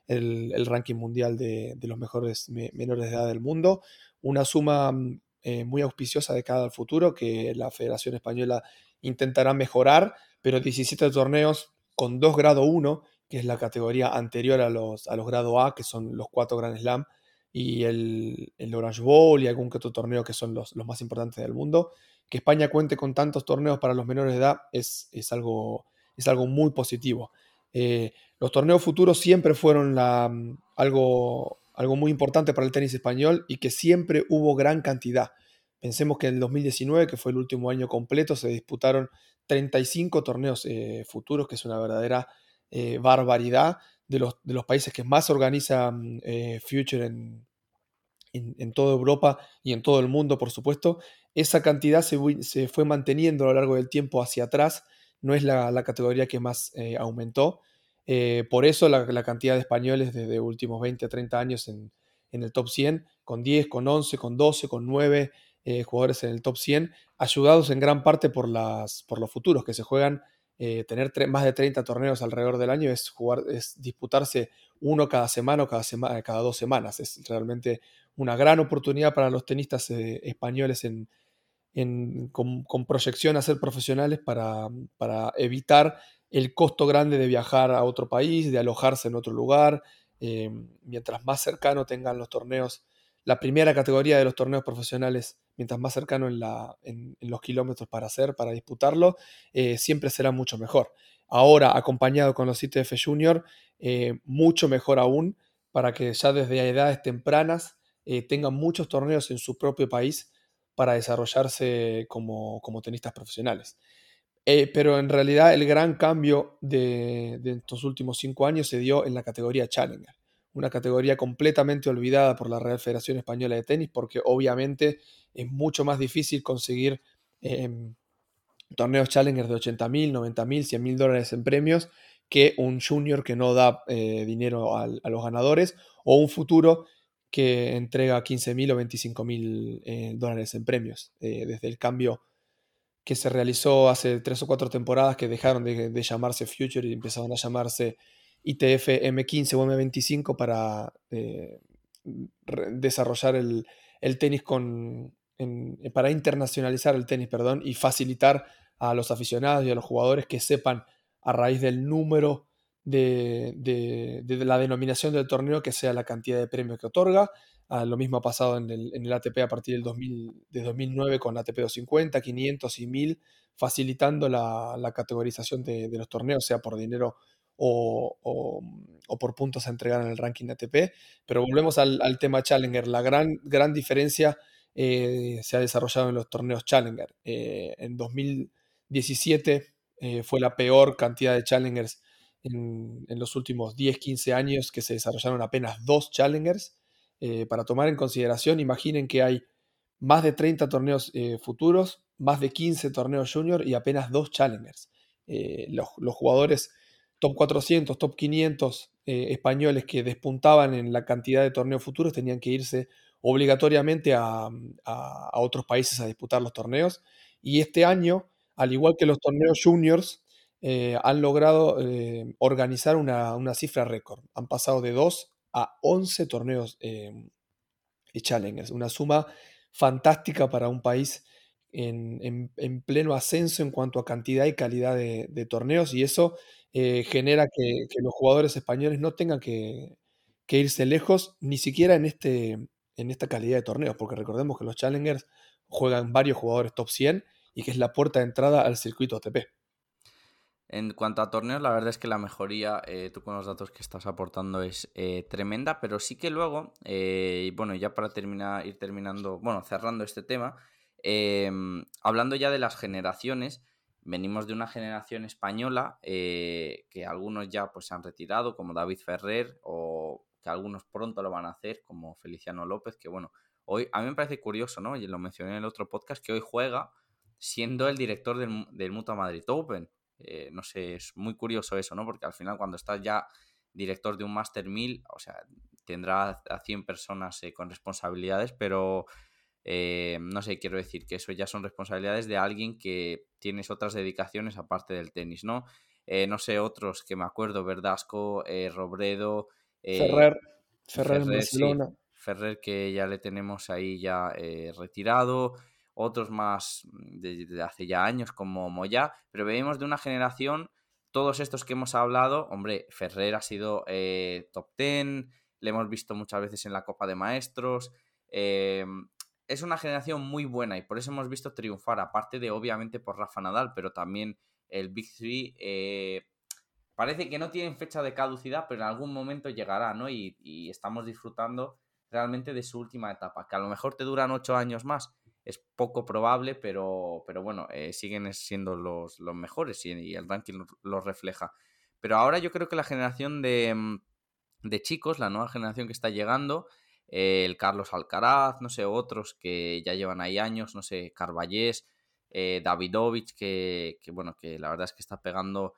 el, ranking mundial de, los mejores menores de edad del mundo. Una suma mm, eh, muy auspiciosa de cara al futuro que la Federación Española intentará mejorar, pero 17 torneos con 2 grado 1, que es la categoría anterior a los, a los grado A, que son los 4 Grand Slam, y el, el, Orange Bowl y algún que otro torneo que son los, los, más importantes del mundo. Que España cuente con tantos torneos para los menores de edad es, es, algo, es algo muy positivo. Eh, los torneos futuros siempre fueron la, algo, algo muy importante para el tenis español y que siempre hubo gran cantidad. Pensemos que en el 2019, que fue el último año completo, se disputaron 35 torneos eh, futuros, que es una verdadera eh, barbaridad de los, de los, países que más organizan eh, Future en, en, toda Europa y en todo el mundo, por supuesto. Esa cantidad se, fue manteniendo a lo largo del tiempo hacia atrás, no es la, categoría que más aumentó. por eso la, cantidad de españoles desde últimos 20 a 30 años en, en el top 100, con 10, con 11, con 12, con 9 eh, jugadores en el top 100, ayudados en gran parte por, las, por los futuros que se juegan. Eh, tener más de 30 torneos alrededor del año es, jugar, es disputarse uno cada semana o cada, semana, cada dos semanas. Es realmente una gran oportunidad para los tenistas eh, españoles en, con, proyección a ser profesionales para, evitar el costo grande de viajar a otro país, de alojarse en otro lugar. mientras más cercano tengan los torneos la primera categoría de los torneos profesionales, mientras más cercano en, los kilómetros para hacer, para disputarlo, eh, siempre será mucho mejor. Ahora, acompañado con los ITF Junior, eh, mucho mejor aún, para que ya desde edades tempranas eh, tengan muchos torneos en su propio país para desarrollarse como, tenistas profesionales. pero en realidad el gran cambio de, de estos últimos cinco años se dio en la categoría Challenger una categoría completamente olvidada por la Real Federación Española de Tenis, porque obviamente es mucho más difícil conseguir em, torneos Challenger de 80 mil, 90 mil, 100 mil dólares en premios que un junior que no da eh, dinero a, los ganadores o un futuro que entrega 15 mil o 25 mil eh, dólares en premios. Eh, desde el cambio que se realizó hace tres o cuatro temporadas que dejaron de, llamarse Future y empezaron a llamarse ITF M15 o M25 para eh, desarrollar el, tenis con, para internacionalizar el tenis, perdón, y facilitar a los aficionados y a los jugadores que sepan a raíz del número de, la denominación del torneo que sea la cantidad de premios que otorga. Ah, lo mismo ha pasado en el, ATP a partir del 2000, de 2009 con ATP 250, 500 y 1000, facilitando la, categorización de, los torneos, sea por dinero o, por puntos a entregar en el ranking ATP. Pero volvemos al, tema Challenger. La gran, gran diferencia eh, se ha desarrollado en los torneos Challenger. Eh, en 2017 eh, fue la peor cantidad de Challengers en, los últimos 10, 15 años que se desarrollaron apenas dos Challengers. para tomar en consideración, imaginen que hay más de 30 torneos futuros, más de 15 torneos junior y apenas dos Challengers. Los, los, jugadores top 400, top 500 españoles que despuntaban en la cantidad de torneos futuros tenían que irse obligatoriamente a, otros países a disputar los torneos. Y este año, al igual que los torneos juniors, eh, han logrado eh, organizar una, cifra récord. Han pasado de 2 a 11 torneos eh, challengers, una suma fantástica para un país en, pleno ascenso en cuanto a cantidad y calidad de, torneos y eso genera que, los jugadores españoles no tengan que, que irse lejos, ni siquiera en este, en esta calidad de torneos, porque recordemos que los Challengers juegan varios jugadores top 100 y que es la puerta de entrada al circuito ATP. En cuanto a torneos, la verdad es que la mejoría, eh, tú con los datos que estás aportando, es eh, tremenda, pero sí que luego, eh, bueno, ya para terminar, ir terminando, bueno, cerrando este tema, em, hablando ya de las generaciones, venimos de una generación española que algunos ya pues se han retirado, como David Ferrer o algunos pronto lo van a hacer, como Feliciano López, que bueno, hoy a mí me parece curioso, ¿no? Y lo mencioné en el otro podcast, que hoy juega siendo el director del, del Mutua Madrid Open. Eh, no sé, es muy curioso eso, ¿no? Porque al final cuando estás ya director de un Master 1000, o sea, tendrá a 100 personas eh, con responsabilidades, pero eh, no sé, quiero decir que eso ya son responsabilidades de alguien que tienes otras dedicaciones aparte del tenis, ¿no? no sé, otros que me acuerdo, Verdasco, Robredo, Ferrer, Ferrer, en Barcelona. Ferrer que ya le tenemos ahí ya retirado, otros más de, hace ya años como Moya, pero venimos de una generación, todos estos que hemos hablado, hombre, Ferrer ha sido eh, top 10, le hemos visto muchas veces en la Copa de Maestros, es una generación muy buena y por eso hemos visto triunfar, aparte de obviamente por Rafa Nadal, pero también el Big Three parece que no tienen fecha de caducidad, pero en algún momento llegará, ¿no? Y, estamos disfrutando realmente de su última etapa, que a lo mejor te duran ocho años más, es poco probable, pero, pero bueno, eh, siguen siendo los, mejores y, el ranking los refleja. Pero ahora yo creo que la generación de, mm, de chicos, la nueva generación que está llegando, eh, el Carlos Alcaraz, no sé, otros que ya llevan ahí años, no sé, Carballés, eh, Davidovich, que, que, bueno, que la verdad es que está pegando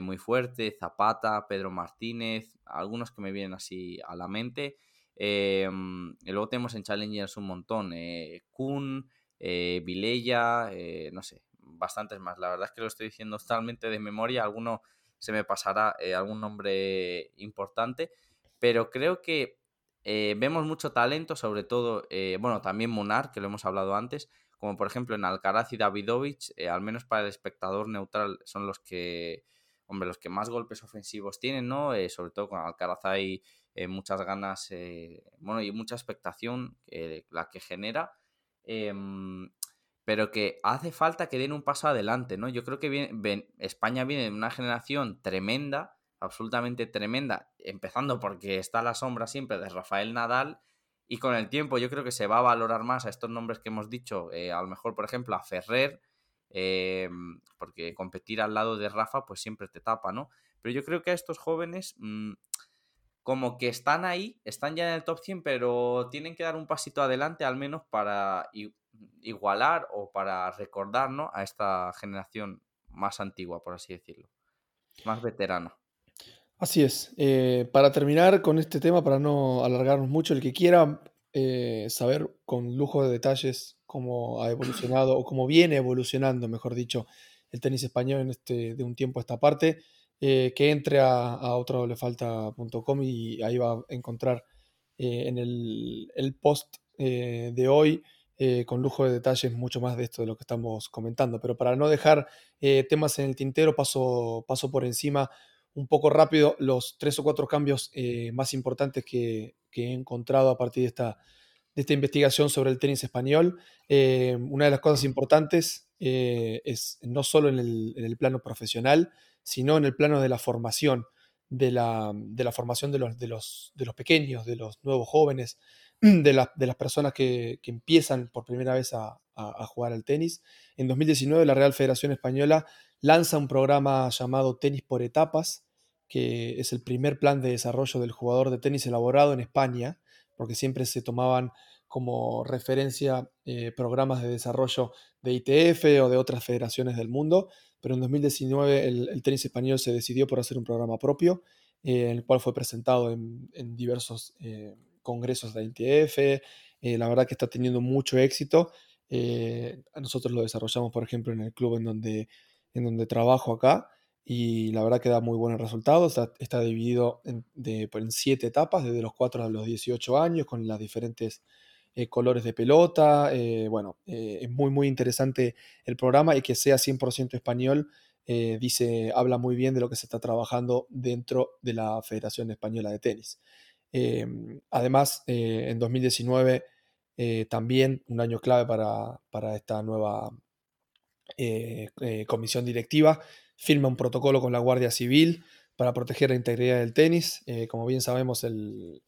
muy fuerte, Zapata, Pedro Martínez, algunos que me vienen así a la mente. Eh, y luego tenemos en Challengers un montón, eh, Kun, eh, Vilella, no sé, bastantes más. La verdad es que lo estoy diciendo totalmente de memoria, alguno se me pasará algún nombre importante, pero creo que vemos mucho talento, sobre todo, bueno, también Munar, que lo hemos hablado antes, como por ejemplo en Alcaraz y Davidovich, al menos para el espectador neutral son los que hombre, los que más golpes ofensivos tienen, ¿no? Eh, sobre todo con Alcaraz hay eh, muchas ganas, eh, bueno, y mucha expectación la que genera, em, pero que hace falta que den un paso adelante, ¿no? Yo creo que España viene de una generación tremenda, absolutamente tremenda, empezando porque está la sombra siempre de Rafael Nadal, y con el tiempo yo creo que se va a valorar más a estos nombres que hemos dicho, a lo mejor, por ejemplo, a Ferrer, Em, porque competir al lado de Rafa pues siempre te tapa, ¿no? Pero yo creo que a estos jóvenes mm, como que están ahí, están ya en el top 100, pero tienen que dar un pasito adelante al menos para igualar o para recordar ¿no? a esta generación más antigua, por así decirlo, más veterana. Así es. Eh, para terminar con este tema, para no alargarnos mucho, el que quiera eh, saber con lujo de detalles cómo ha evolucionado o cómo viene evolucionando, mejor dicho, el tenis español en este, de un tiempo a esta parte, eh, que entre a, a otrodolefalta.com y ahí va a encontrar eh, en el, post de hoy con lujo de detalles mucho más de esto de lo que estamos comentando. Pero para no dejar temas en el tintero, paso, paso por encima un poco rápido los tres o cuatro cambios más importantes que he encontrado a partir de esta, de esta investigación sobre el tenis español. Eh, una de las cosas importantes eh, es no solo en el, plano profesional, sino en el plano de la formación, de la, de la formación de los, de, los, de los, pequeños, de los nuevos jóvenes, de, de las personas que, que, empiezan por primera vez a, a, jugar al tenis. En 2019 la Real Federación Española lanza un programa llamado Tenis por Etapas, que es el primer plan de desarrollo del jugador de tenis elaborado en España, porque siempre se tomaban como referencia eh, programas de desarrollo de ITF o de otras federaciones del mundo, pero en 2019 el, tenis español se decidió por hacer un programa propio, eh, el cual fue presentado en, diversos eh, congresos de ITF, la verdad que está teniendo mucho éxito, nosotros lo desarrollamos, por ejemplo, en el club en donde, en donde trabajo acá, y la verdad que da muy buenos resultados. Está, dividido en, siete etapas, desde los 4 a los 18 años, con las diferentes eh, colores de pelota. Eh, bueno, eh, es muy, muy interesante el programa y que sea 100% español. dice, habla muy bien de lo que se está trabajando dentro de la Federación Española de Tenis. Em, además, en 2019, también un año clave para, para esta nueva comisión directiva, firma un protocolo con la Guardia Civil para proteger la integridad del tenis. Eh, como bien sabemos, el,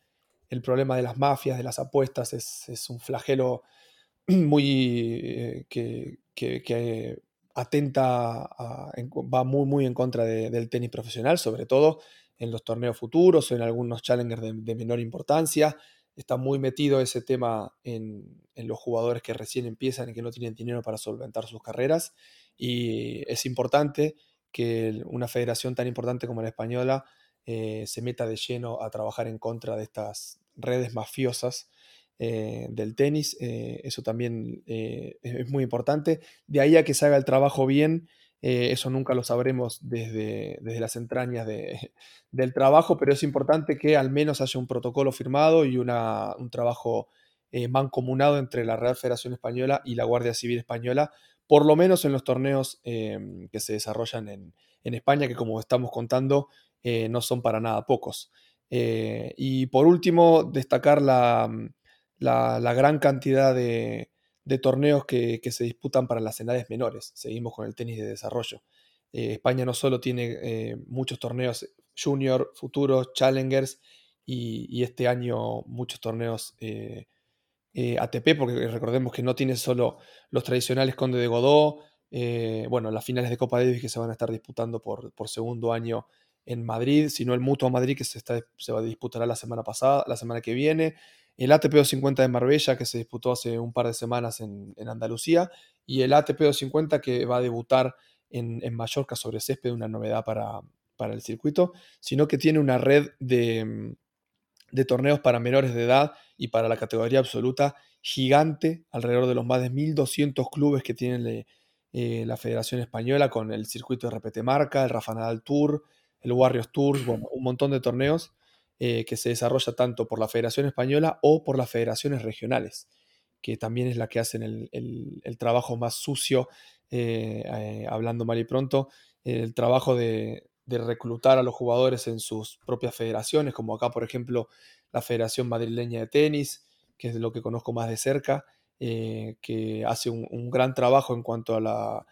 problema de las mafias, de las apuestas, es, un flagelo muy eh, que, atenta, va muy, muy en contra del tenis profesional, sobre todo en los torneos futuros o en algunos challengers de, menor importancia. Está muy metido ese tema en, los jugadores que recién empiezan y que no tienen dinero para solventar sus carreras. Y es importante que una federación tan importante como la española eh, se meta de lleno a trabajar en contra de estas redes mafiosas eh, del tenis. Eh, eso también es muy importante. De ahí a que se haga el trabajo bien, eso nunca lo sabremos desde, desde las entrañas de, del trabajo, pero es importante que al menos haya un protocolo firmado y una, un trabajo mancomunado entre la Real Federación Española y la Guardia Civil Española por lo menos en los torneos em, que se desarrollan en, España, que como estamos contando, eh, no son para nada pocos. Eh, y por último, destacar la, mm, gran cantidad de, torneos que, se disputan para las edades menores. Seguimos con el tenis de desarrollo. Eh, España no solo tiene muchos torneos junior, futuros, challengers, y, este año muchos torneos eh, ATP, porque recordemos que no tiene solo los tradicionales Conde de Godó, eh, bueno, las finales de Copa Davis que se van a estar disputando por, por segundo año en Madrid, sino el Mutuo Madrid que se, está, se va a disputar la semana pasada, la semana que viene, el ATP 250 de Marbella que se disputó hace un par de semanas en, Andalucía y el ATP 250 que va a debutar en, Mallorca sobre césped, una novedad para, para el circuito, sino que tiene una red de, de torneos para menores de edad y para la categoría absoluta gigante, alrededor de los más de 1.200 clubes que tiene eh, la Federación Española con el circuito de RPT Marca, el Rafa Nadal Tour, el Warriors Tour, bueno, un montón de torneos eh, que se desarrolla tanto por la Federación Española o por las federaciones regionales, que también es la que hacen el, trabajo más sucio, eh, hablando mal y pronto, el trabajo de, de reclutar a los jugadores en sus propias federaciones, como acá, por ejemplo, la Federación Madrileña de Tenis, que es lo que conozco más de cerca, eh, que hace un, gran trabajo en cuanto a la,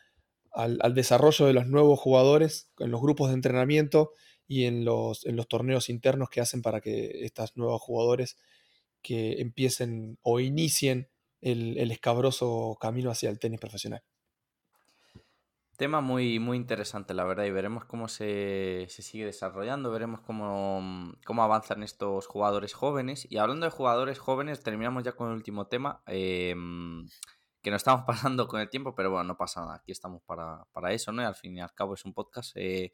al, desarrollo de los nuevos jugadores en los grupos de entrenamiento y en los, en los torneos internos que hacen para que estos nuevos jugadores que empiecen o inicien el escabroso camino hacia el tenis profesional. Tema muy, muy interesante, la verdad, y veremos cómo se, sigue desarrollando, veremos cómo, cómo, avanzan estos jugadores jóvenes. Y hablando de jugadores jóvenes, terminamos ya con el último tema, em, que nos estamos pasando con el tiempo, pero bueno, no pasa nada, aquí estamos para, eso, ¿no? Y al fin y al cabo es un podcast. Eh,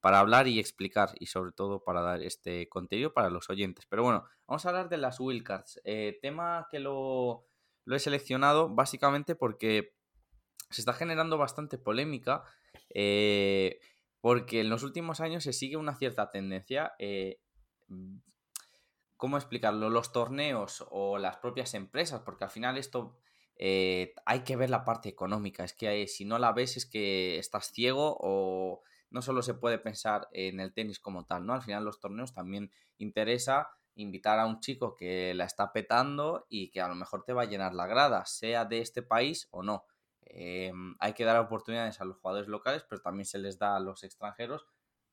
para hablar y explicar y sobre todo para dar este contenido para los oyentes. Pero bueno, vamos a hablar de las wildcards. Eh, tema que lo, lo he seleccionado básicamente porque se está generando bastante polémica. Eh, porque en los últimos años se sigue una cierta tendencia. Eh, ¿Cómo explicarlo? Los torneos o las propias empresas, porque al final esto hay que ver la parte económica. Es que si no la ves es que estás ciego o no solo se puede pensar en el tenis como tal, ¿no? Al final los torneos también interesa invitar a un chico que la está petando y que a lo mejor te va a llenar la grada, sea de este país o no. Em, hay que dar oportunidades a los jugadores locales, pero también se les da a los extranjeros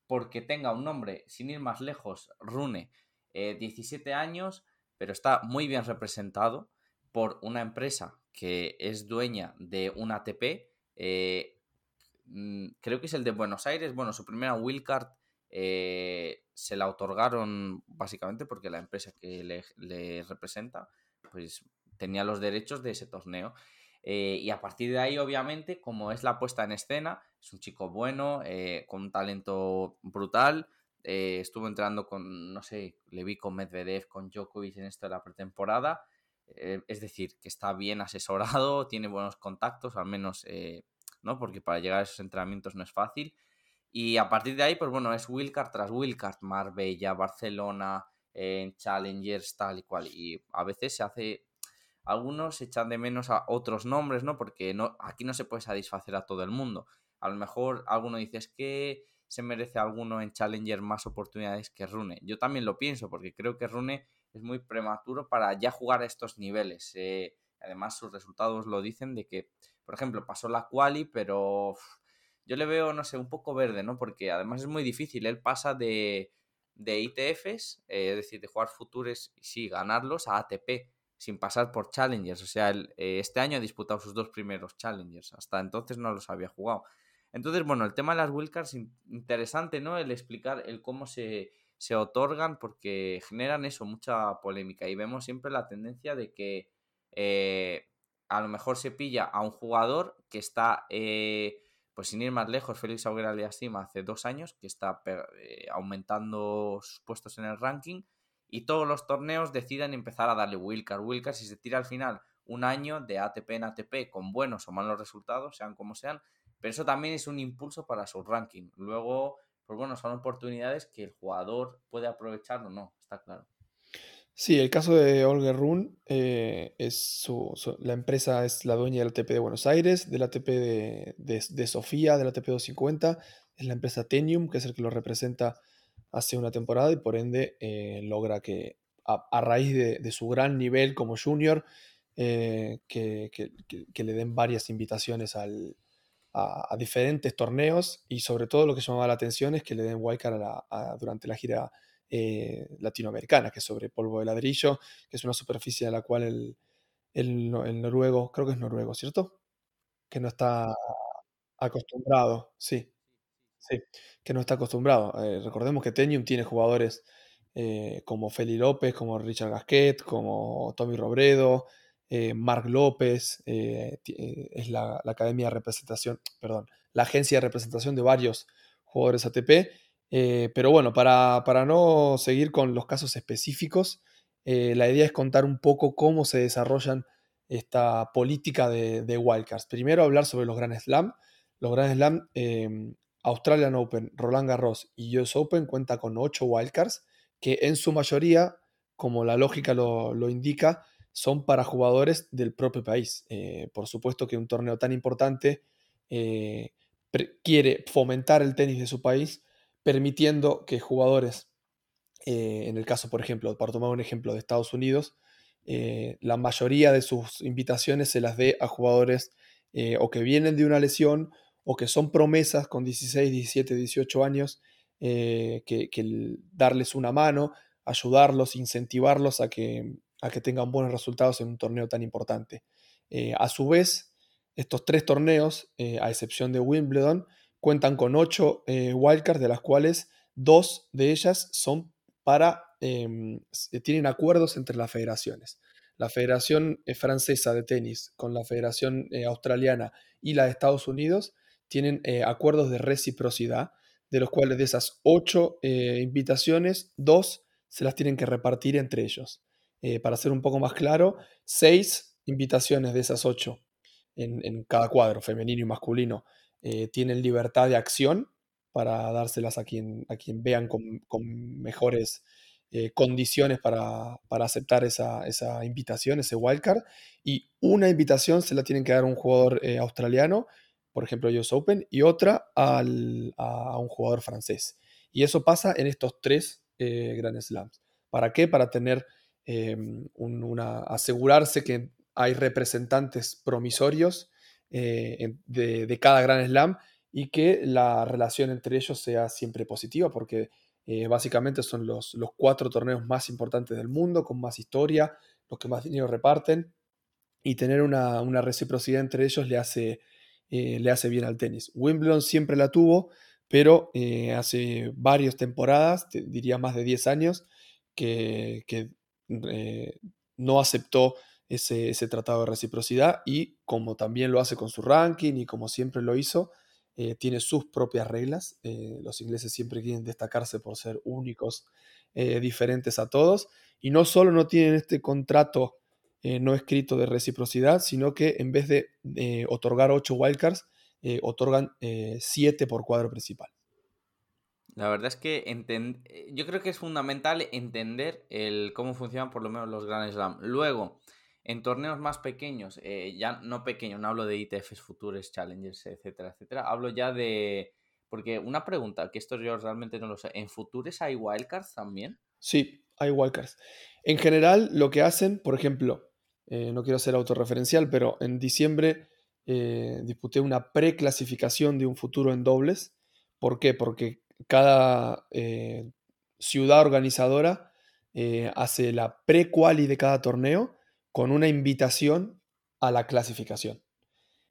porque tenga un nombre, sin ir más lejos, Rune, 17 eh, años, pero está muy bien representado por una empresa que es dueña de un ATP. Eh, mm, creo que es el de Buenos Aires. Bueno, su primera wildcard eh, se la otorgaron básicamente porque la empresa que le, representa pues tenía los derechos de ese torneo. Eh, y a partir de ahí, obviamente, como es la puesta en escena, es un chico bueno, eh, con un talento brutal. Eh, estuvo entrando con, no sé, le vi con Medvedev, con Djokovic en esto de la pretemporada. es decir, que está bien asesorado, tiene buenos contactos, al menos, ¿no? Porque para llegar a esos entrenamientos no es fácil. Y a partir de ahí, pues bueno, es Wilcard tras Wilcard, Marbella, Barcelona, en Challengers, tal y cual. Y a veces se hace algunos echan de menos a otros nombres, ¿no? Porque no, aquí no se puede satisfacer a todo el mundo. A lo mejor alguno dice es que se merece alguno en Challenger más oportunidades que Rune. Yo también lo pienso, porque creo que Rune es muy prematuro para ya jugar a estos niveles. Eh, además, sus resultados lo dicen de que, por ejemplo, pasó la quali, pero yo le veo, no sé, un poco verde, ¿no? Porque además es muy difícil. Él pasa de, de ITFs, eh, es decir, de jugar futures y sí, ganarlos a ATP sin pasar por Challengers. O sea, eh, este año ha disputado sus dos primeros Challengers. Hasta entonces no los había jugado. Entonces, bueno, el tema de las wildcards, interesante, ¿no? El explicar el cómo se, se otorgan, porque generan eso, mucha polémica. Y vemos siempre la tendencia de que eh, a lo mejor se pilla a un jugador que está, eh, pues sin ir más lejos, Félix Auguera Aliasima hace dos años, que está aumentando sus puestos en el ranking y todos los torneos decidan empezar a darle Wilcar. Wilcar, si se tira al final un año de ATP en ATP con buenos o malos resultados, sean como sean, pero eso también es un impulso para su ranking. Luego, pues bueno, son oportunidades que el jugador puede aprovechar o no, está claro. Sí, el caso de Olger Run, eh, es su, la empresa es la dueña del ATP de Buenos Aires, del ATP de, de Sofía, del ATP 250, es la empresa Tenium, que es el que lo representa hace una temporada y por ende eh, logra que a, raíz de, su gran nivel como junior, eh, que, le den varias invitaciones al, a, diferentes torneos y sobre todo lo que llamaba la atención es que le den wildcard durante la gira eh, latinoamericana, que es sobre polvo de ladrillo, que es una superficie a la cual el, el, noruego, creo que es noruego, ¿cierto? Que no está acostumbrado, sí. Sí, que no está acostumbrado. Eh, recordemos que Tenium tiene jugadores eh, como Feli López, como Richard Gasquet, como Tommy Robredo, Mark López, es la, academia de representación, perdón, la agencia de representación de varios jugadores ATP. Pero bueno, para, no seguir con los casos específicos, la idea es contar un poco cómo se desarrollan esta política de, wildcards. Primero hablar sobre los Grand Slam. Los Grand Slam em, Australian Open, Roland Garros y US Open cuenta con 8 wildcards que en su mayoría, como la lógica lo, indica, son para jugadores del propio país. Eh, por supuesto que un torneo tan importante eh, quiere fomentar el tenis de su país, permitiendo que jugadores, eh, en el caso, por ejemplo, para tomar un ejemplo de Estados Unidos, la mayoría de sus invitaciones se las dé a jugadores o que vienen de una lesión o que son promesas con 16, 17, 18 años, eh, que, darles una mano, ayudarlos, incentivarlos a que, tengan buenos resultados en un torneo tan importante. Eh, a su vez, estos tres torneos, eh, a excepción de Wimbledon, cuentan con ocho wildcards, de las cuales dos de ellas son para, em, tienen acuerdos entre las federaciones. La Federación Francesa de Tenis con la Federación Australiana y la de Estados Unidos tienen eh, acuerdos de reciprocidad, de los cuales de esas ocho eh, invitaciones, dos se las tienen que repartir entre ellos. Eh, para ser un poco más claro, seis invitaciones de esas ocho en, cada cuadro, femenino y masculino, eh, tienen libertad de acción para dárselas a quien, a quien vean con, mejores condiciones para, aceptar esa, invitación, ese wildcard. Y una invitación se la tienen que dar a un jugador australiano por ejemplo, US Open, y otra a un jugador francés. Y eso pasa en estos tres eh, Grand Slams. ¿Para qué? Para tener em, una, asegurarse que hay representantes promisorios eh, de, cada Grand Slam y que la relación entre ellos sea siempre positiva, porque eh, básicamente son los, los, cuatro torneos más importantes del mundo, con más historia, los que más dinero reparten, y tener una, una reciprocidad entre ellos le hace eh, le hace bien al tenis. Wimbledon siempre la tuvo, pero hace varias temporadas, diría más de 10 años, que, eh, no aceptó ese, tratado de reciprocidad y como también lo hace con su ranking y como siempre lo hizo, tiene sus propias reglas. los ingleses siempre quieren destacarse por ser únicos, diferentes a todos, y no solo no tienen este contrato eh, no escrito de reciprocidad, sino que en vez de eh, otorgar 8 wildcards, eh, otorgan 7 por cuadro principal. La verdad es que yo creo que es fundamental entender el, cómo funcionan por lo menos los Grand Slam. Luego, en torneos más pequeños, ya no pequeños, no hablo de ITFs, Futures, Challengers, etcétera, etcétera, hablo ya de... Porque una pregunta, que esto yo realmente no lo sé, ¿en Futures hay wildcards también? Sí, hay wildcards. En general, lo que hacen, por ejemplo, eh, no quiero ser autorreferencial, pero en diciembre eh, disputé una preclasificación de un futuro en dobles. ¿Por qué? Porque cada eh, ciudad organizadora hace la pre-quali de cada torneo con una invitación a la clasificación.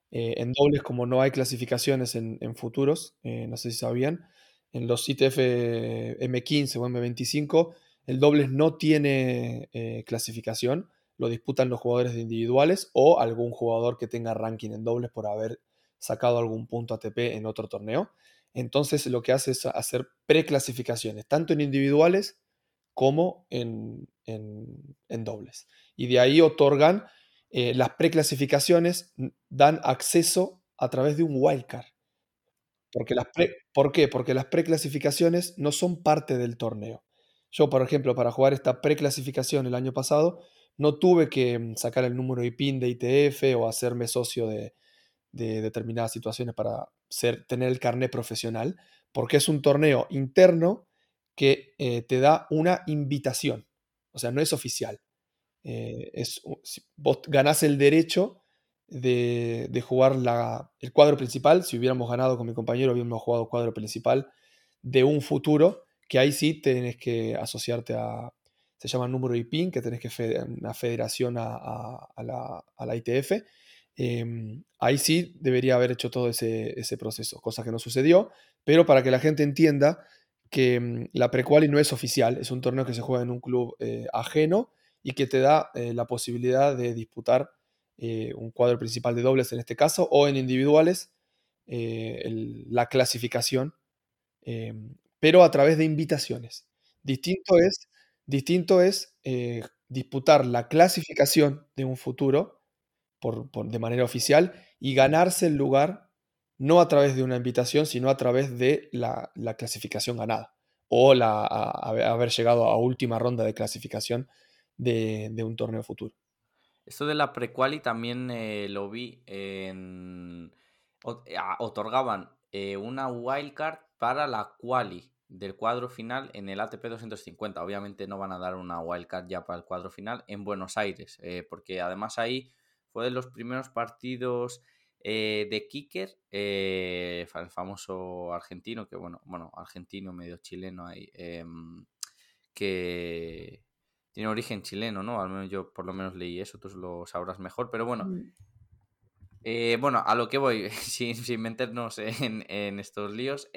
en dobles, como no hay clasificaciones en, futuros, no sé si sabían, en los ITF M15 o M25, el dobles no tiene clasificación lo disputan los jugadores individuales o algún jugador que tenga ranking en dobles por haber sacado algún punto ATP en otro torneo. Entonces lo que hace es hacer preclasificaciones, tanto en individuales como en, dobles. Y de ahí otorgan eh, las preclasificaciones, dan acceso a través de un wildcard. Porque las ¿Por qué? Porque las preclasificaciones no son parte del torneo. Yo, por ejemplo, para jugar esta preclasificación el año pasado, no tuve que mm, sacar el número IPIN de ITF o hacerme socio de, determinadas situaciones para ser, tener el carnet profesional, porque es un torneo interno que eh, te da una invitación, o sea, no es oficial. Eh, es, vos ganás el derecho de, jugar la, el cuadro principal, si hubiéramos ganado con mi compañero, hubiéramos jugado cuadro principal de un futuro, que ahí sí tenés que asociarte a, se llama número IPIN, que tenés que una federación a, la, ITF. Em, ahí sí debería haber hecho todo ese, proceso, cosa que no sucedió, pero para que la gente entienda que mm, la prequali no es oficial, es un torneo que se juega en un club eh, ajeno y que te da eh, la posibilidad de disputar eh, un cuadro principal de dobles en este caso o en individuales la clasificación, pero a través de invitaciones. Distinto es Distinto es disputar la clasificación de un futuro por, de manera oficial y ganarse el lugar no a través de una invitación, sino a través de la, clasificación ganada o la, haber llegado a última ronda de clasificación de, un torneo futuro. Esto de la prequali también eh, lo vi en... Otorgaban eh, una wildcard para la quali del cuadro final en el ATP 250. Obviamente no van a dar una wildcard ya para el cuadro final en Buenos Aires, eh, porque además ahí fue de los primeros partidos eh, de Kicker, eh, el famoso argentino, que bueno, bueno, argentino medio chileno ahí, em, que tiene origen chileno, ¿no? Al menos yo por lo menos leí eso, tú lo sabrás mejor, pero bueno. Mm. bueno, a lo que voy, sin, sin meternos en, en estos líos,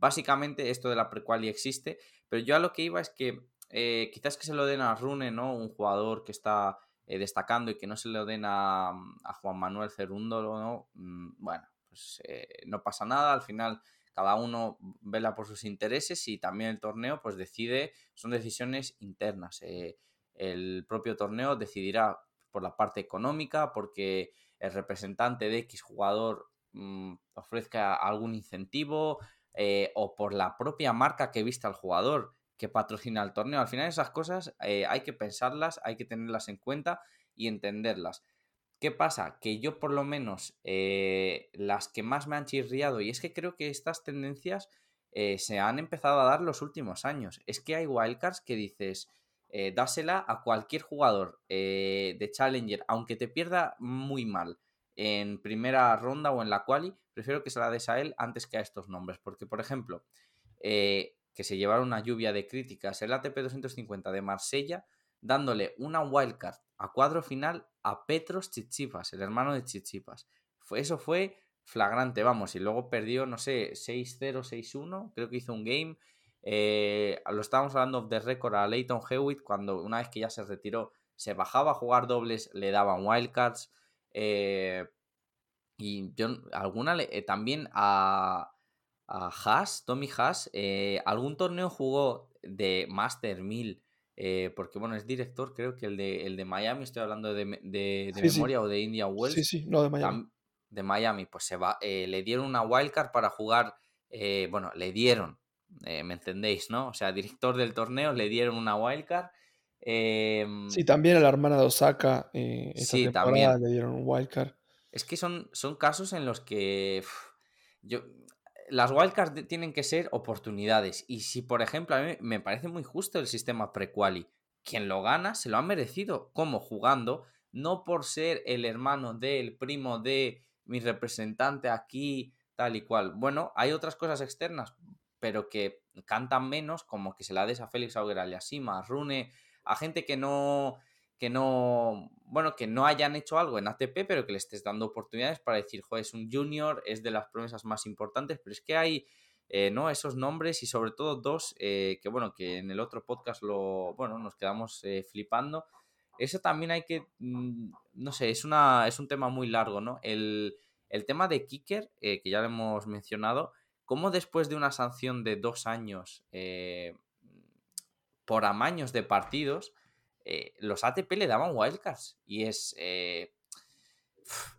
Básicamente esto de la prequali existe, pero yo a lo que iba es que eh, quizás que se lo den a Rune, ¿no? Un jugador que está eh, destacando y que no se lo den a, Juan Manuel Cerundo, ¿no? Mm, bueno, pues eh, no pasa nada, al final cada uno vela por sus intereses y también el torneo pues decide, son decisiones internas. Eh, el propio torneo decidirá por la parte económica, porque el representante de X jugador mm, ofrezca algún incentivo o por la propia marca que vista el jugador que patrocina el torneo. Al final esas cosas eh, hay que pensarlas, hay que tenerlas en cuenta y entenderlas. ¿Qué pasa? Que yo por lo menos eh, las que más me han chirriado, y es que creo que estas tendencias eh, se han empezado a dar los últimos años. Es que hay wildcards que dices, dásela a cualquier jugador de Challenger, aunque te pierda muy mal en primera ronda o en la quali, prefiero que se la des a él antes que a estos nombres. Porque, por ejemplo, que se llevaron una lluvia de críticas, el ATP 250 de Marsella, dándole una wildcard a cuadro final a Petros Chichipas, el hermano de Chichipas. Eso fue flagrante, vamos, y luego perdió, no sé, 6-0, 6-1, creo que hizo un game. Eh, lo estábamos hablando de récord a Leighton Hewitt cuando una vez que ya se retiró se bajaba a jugar dobles, le daban wildcards. Eh, y yo, alguna eh, también a, a Haas, Tommy Haas, algún torneo jugó de Master 1000 eh, porque bueno, es director, creo que el de, el de Miami, estoy hablando de, memoria o de India Wells. Sí, sí, no, de Miami. De Miami, pues se va, eh, le dieron una wildcard para jugar, eh, bueno, le dieron, me entendéis, ¿no? O sea, director del torneo, le dieron una wildcard. Em, sí, también a la hermana de Osaka, esta sí, también. le dieron un wildcard. Es que son, son casos en los que yo, las wildcards tienen que ser oportunidades. Y si, por ejemplo, a mí me parece muy justo el sistema pre-quali. Quien lo gana se lo ha merecido. como Jugando, no por ser el hermano del primo de mi representante aquí, tal y cual. Bueno, hay otras cosas externas, pero que cantan menos, como que se la des a Félix Auger Aliasima, a Rune, a gente que no que no, bueno, que no hayan hecho algo en ATP, pero que le estés dando oportunidades para decir, joder, es un junior, es de las promesas más importantes, pero es que hay, eh, ¿no? Esos nombres y sobre todo dos, eh, que bueno, que en el otro podcast lo, bueno, nos quedamos eh, flipando. Eso también hay que, mm, no sé, es, una, es un tema muy largo, ¿no? El, el tema de Kicker, que ya lo hemos mencionado, cómo después de una sanción de dos años por amaños de partidos, eh, los ATP le daban wildcards. Y es. Eh,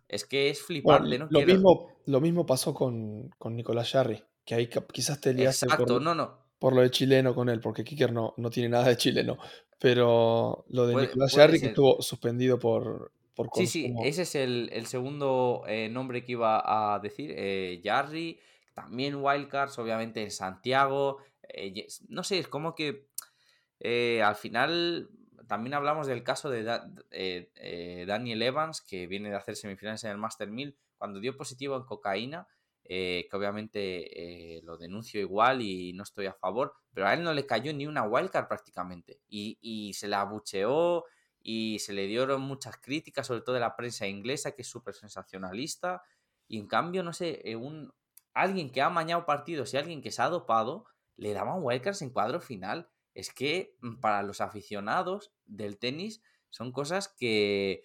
es que es flipante, ¿no? Lo, mismo, lo mismo pasó con, con Nicolás Jarry, que ahí quizás te liaste Exacto, por, no, no. por lo de chileno con él, porque Kicker no, no tiene nada de chileno. Pero lo de Nicolás Jarry que estuvo suspendido por, por Sí, sí, ese es el, segundo eh, nombre que iba a decir. Jarry, también wildcards, obviamente en Santiago. no sé, es como que al final también hablamos del caso de eh, eh, Daniel Evans, que viene de hacer semifinales en el Master 1000, cuando dio positivo en cocaína, eh, que obviamente lo denuncio igual y no estoy a favor, pero a él no le cayó ni una wildcard prácticamente. Y, se la abucheó y se le dieron muchas críticas, sobre todo de la prensa inglesa, que es súper sensacionalista. Y en cambio, no sé, un, alguien que ha amañado partidos y alguien que se ha dopado, le daban wildcards en cuadro final es que mm, para los aficionados del tenis son cosas que,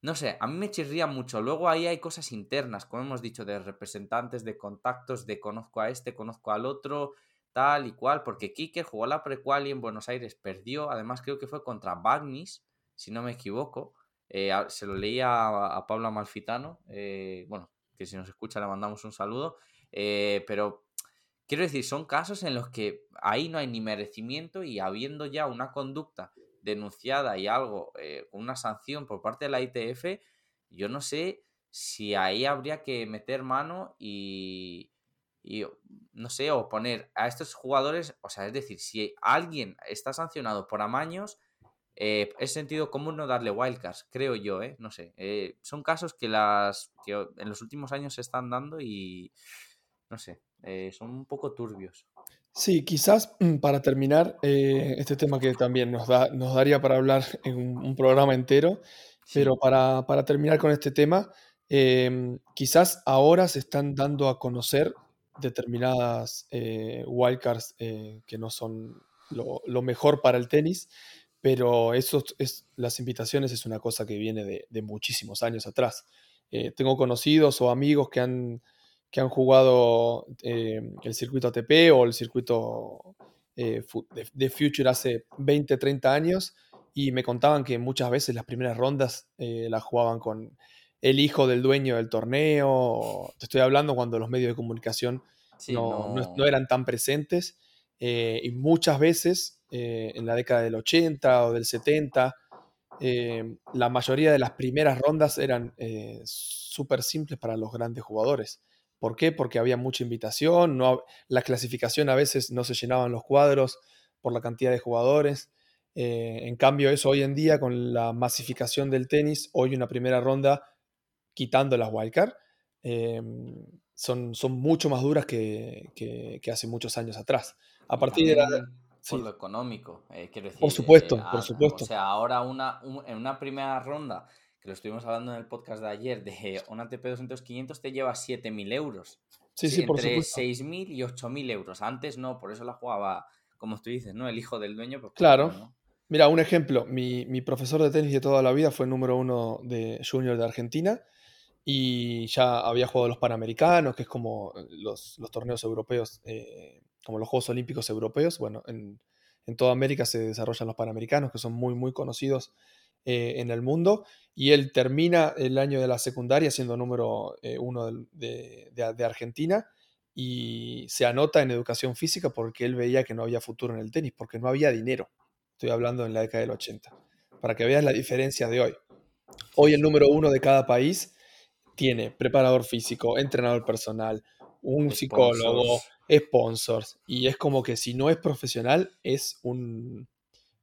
no sé, a mí me chirría mucho. Luego ahí hay cosas internas, como hemos dicho, de representantes, de contactos, de conozco a este, conozco al otro, tal y cual, porque Kike jugó la prequali en Buenos Aires, perdió, además creo que fue contra Bagnis, si no me equivoco. Eh, se lo leía a, Pablo Amalfitano, eh, bueno, que si nos escucha le mandamos un saludo, eh, pero Quiero decir, son casos en los que ahí no hay ni merecimiento y habiendo ya una conducta denunciada y algo, eh, una sanción por parte de la ITF, yo no sé si ahí habría que meter mano y, y no sé, o poner a estos jugadores, o sea, es decir, si alguien está sancionado por amaños, eh, es sentido común no darle wildcards, creo yo, ¿eh? No sé. Eh, son casos que, las, que en los últimos años se están dando y no sé. Eh, son un poco turbios. Sí, quizás mm, para terminar, eh, este tema que también nos, da, nos daría para hablar en un, programa entero, pero para, terminar con este tema, em, quizás ahora se están dando a conocer determinadas eh, wildcards que no son lo, mejor para el tenis, pero eso es, las invitaciones es una cosa que viene de, de muchísimos años atrás. tengo conocidos o amigos que han que han jugado eh, el circuito ATP o el circuito eh, de, Future hace 20, 30 años y me contaban que muchas veces las primeras rondas eh, las jugaban con el hijo del dueño del torneo. Te estoy hablando cuando los medios de comunicación no, eran tan presentes y muchas veces en la década del 80 o del 70 la mayoría de las primeras rondas eran súper simples para los grandes jugadores. ¿Por qué? Porque había mucha invitación, no, la clasificación a veces no se llenaban los cuadros por la cantidad de jugadores. Eh, en cambio, eso hoy en día, con la masificación del tenis, hoy una primera ronda, quitando las wildcard, eh, son, son mucho más duras que, hace muchos años atrás. A partir de Por lo económico, eh, quiero decir. Por supuesto, por supuesto. O sea, ahora una, en una primera ronda que lo estuvimos hablando en el podcast de ayer, de una ATP 200-500 te lleva 7.000 euros. Sí, sí, por Entre 6.000 y 8.000 euros. Antes no, por eso la jugaba, como tú dices, ¿no? El hijo del dueño. Pues, claro. Mira, un ejemplo. Mi, mi, profesor de tenis de toda la vida fue el número uno de junior de Argentina y ya había jugado los Panamericanos, que es como los, los torneos europeos, eh, como los Juegos Olímpicos Europeos. Bueno, en, en toda América se desarrollan los Panamericanos, que son muy, muy conocidos eh, en el mundo y él termina el año de la secundaria siendo número eh, uno de, Argentina y se anota en educación física porque él veía que no había futuro en el tenis, porque no había dinero. Estoy hablando en la década del 80. Para que veas la diferencia de hoy. Hoy el número uno de cada país tiene preparador físico, entrenador personal, un psicólogo, sponsors. Y es como que si no es profesional, es un,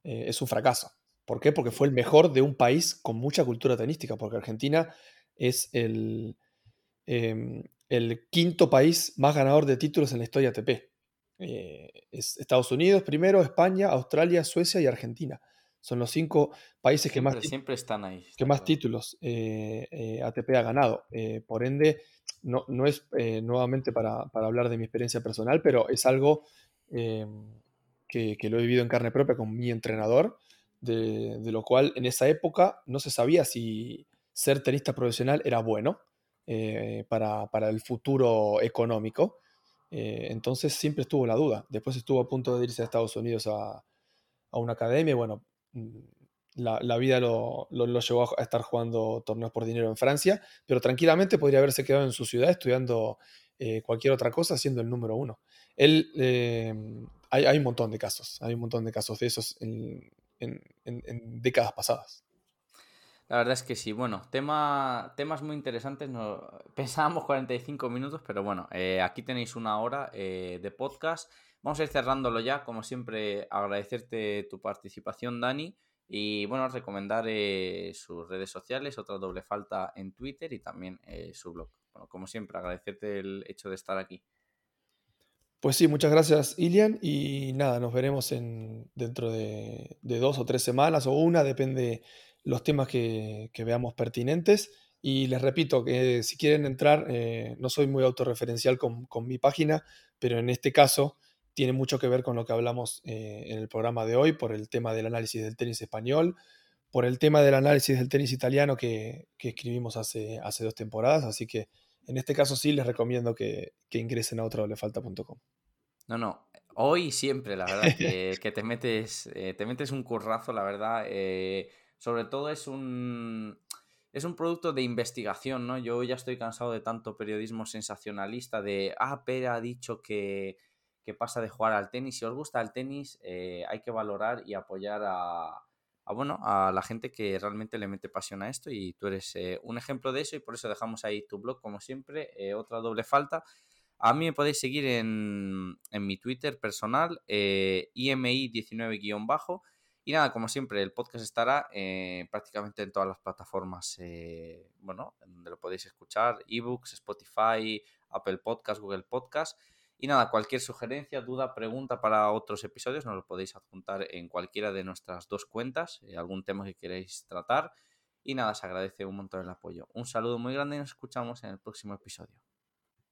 eh, es un fracaso. ¿Por qué? Porque fue el mejor de un país con mucha cultura tenística, porque Argentina es el, em, el quinto país más ganador de títulos en la historia ATP. Eh, es Estados Unidos primero, España, Australia, Suecia y Argentina. Son los cinco países que más, siempre están ahí. que más títulos eh, eh, ATP ha ganado. por ende, no, no es nuevamente para, hablar de mi experiencia personal, pero es algo em, que, que, lo he vivido en carne propia con mi entrenador de, lo cual en esa época no se sabía si ser tenista profesional era bueno eh, para, el futuro económico. Eh, entonces siempre estuvo la duda. Después estuvo a punto de irse a Estados Unidos a, una academia bueno, mm, la, vida lo, llevó a estar jugando torneos por dinero en Francia, pero tranquilamente podría haberse quedado en su ciudad estudiando eh, cualquier otra cosa siendo el número uno. Él, hay, hay, un montón de casos, hay un montón de casos de esos en, décadas pasadas. La verdad es que sí. Bueno, tema, temas muy interesantes. Pensábamos 45 minutos, pero bueno, eh, aquí tenéis una hora eh, de podcast. Vamos a ir cerrándolo ya. Como siempre, agradecerte tu participación, Dani. Y bueno, recomendar eh, sus redes sociales, otra doble falta en Twitter y también su blog. Bueno, como siempre, agradecerte el hecho de estar aquí. Pues sí, muchas gracias, Ilian. Y nada, nos veremos en, dentro de, dos o tres semanas o una, depende los temas que, veamos pertinentes. Y les repito que si quieren entrar, eh, no soy muy autorreferencial con, mi página, pero en este caso tiene mucho que ver con lo que hablamos eh, en el programa de hoy, por el tema del análisis del tenis español, por el tema del análisis del tenis italiano que, escribimos hace, hace dos temporadas. Así que en este caso sí les recomiendo que, ingresen a otrodolefalta.com. No, no, hoy siempre, la verdad, que, te, metes, eh, te metes un currazo, la verdad. Eh, sobre todo es un, es un producto de investigación, ¿no? Yo ya estoy cansado de tanto periodismo sensacionalista de, ah, Pera ha dicho que, pasa de jugar al tenis. Si os gusta el tenis, eh, hay que valorar y apoyar a, a, bueno, a la gente que realmente le mete pasión a esto y tú eres eh, un ejemplo de eso y por eso dejamos ahí tu blog como siempre, eh, otra doble falta. A mí me podéis seguir en, en mi Twitter personal, eh, IMI19-bajo. Y nada, como siempre, el podcast estará prácticamente en todas las plataformas, bueno, donde lo podéis escuchar, ebooks, Spotify, Apple Podcast, Google Podcast. Y nada, cualquier sugerencia, duda, pregunta para otros episodios nos lo podéis adjuntar en cualquiera de nuestras dos cuentas, eh, algún tema que queréis tratar. Y nada, se agradece un montón el apoyo. Un saludo muy grande y nos escuchamos en el próximo episodio.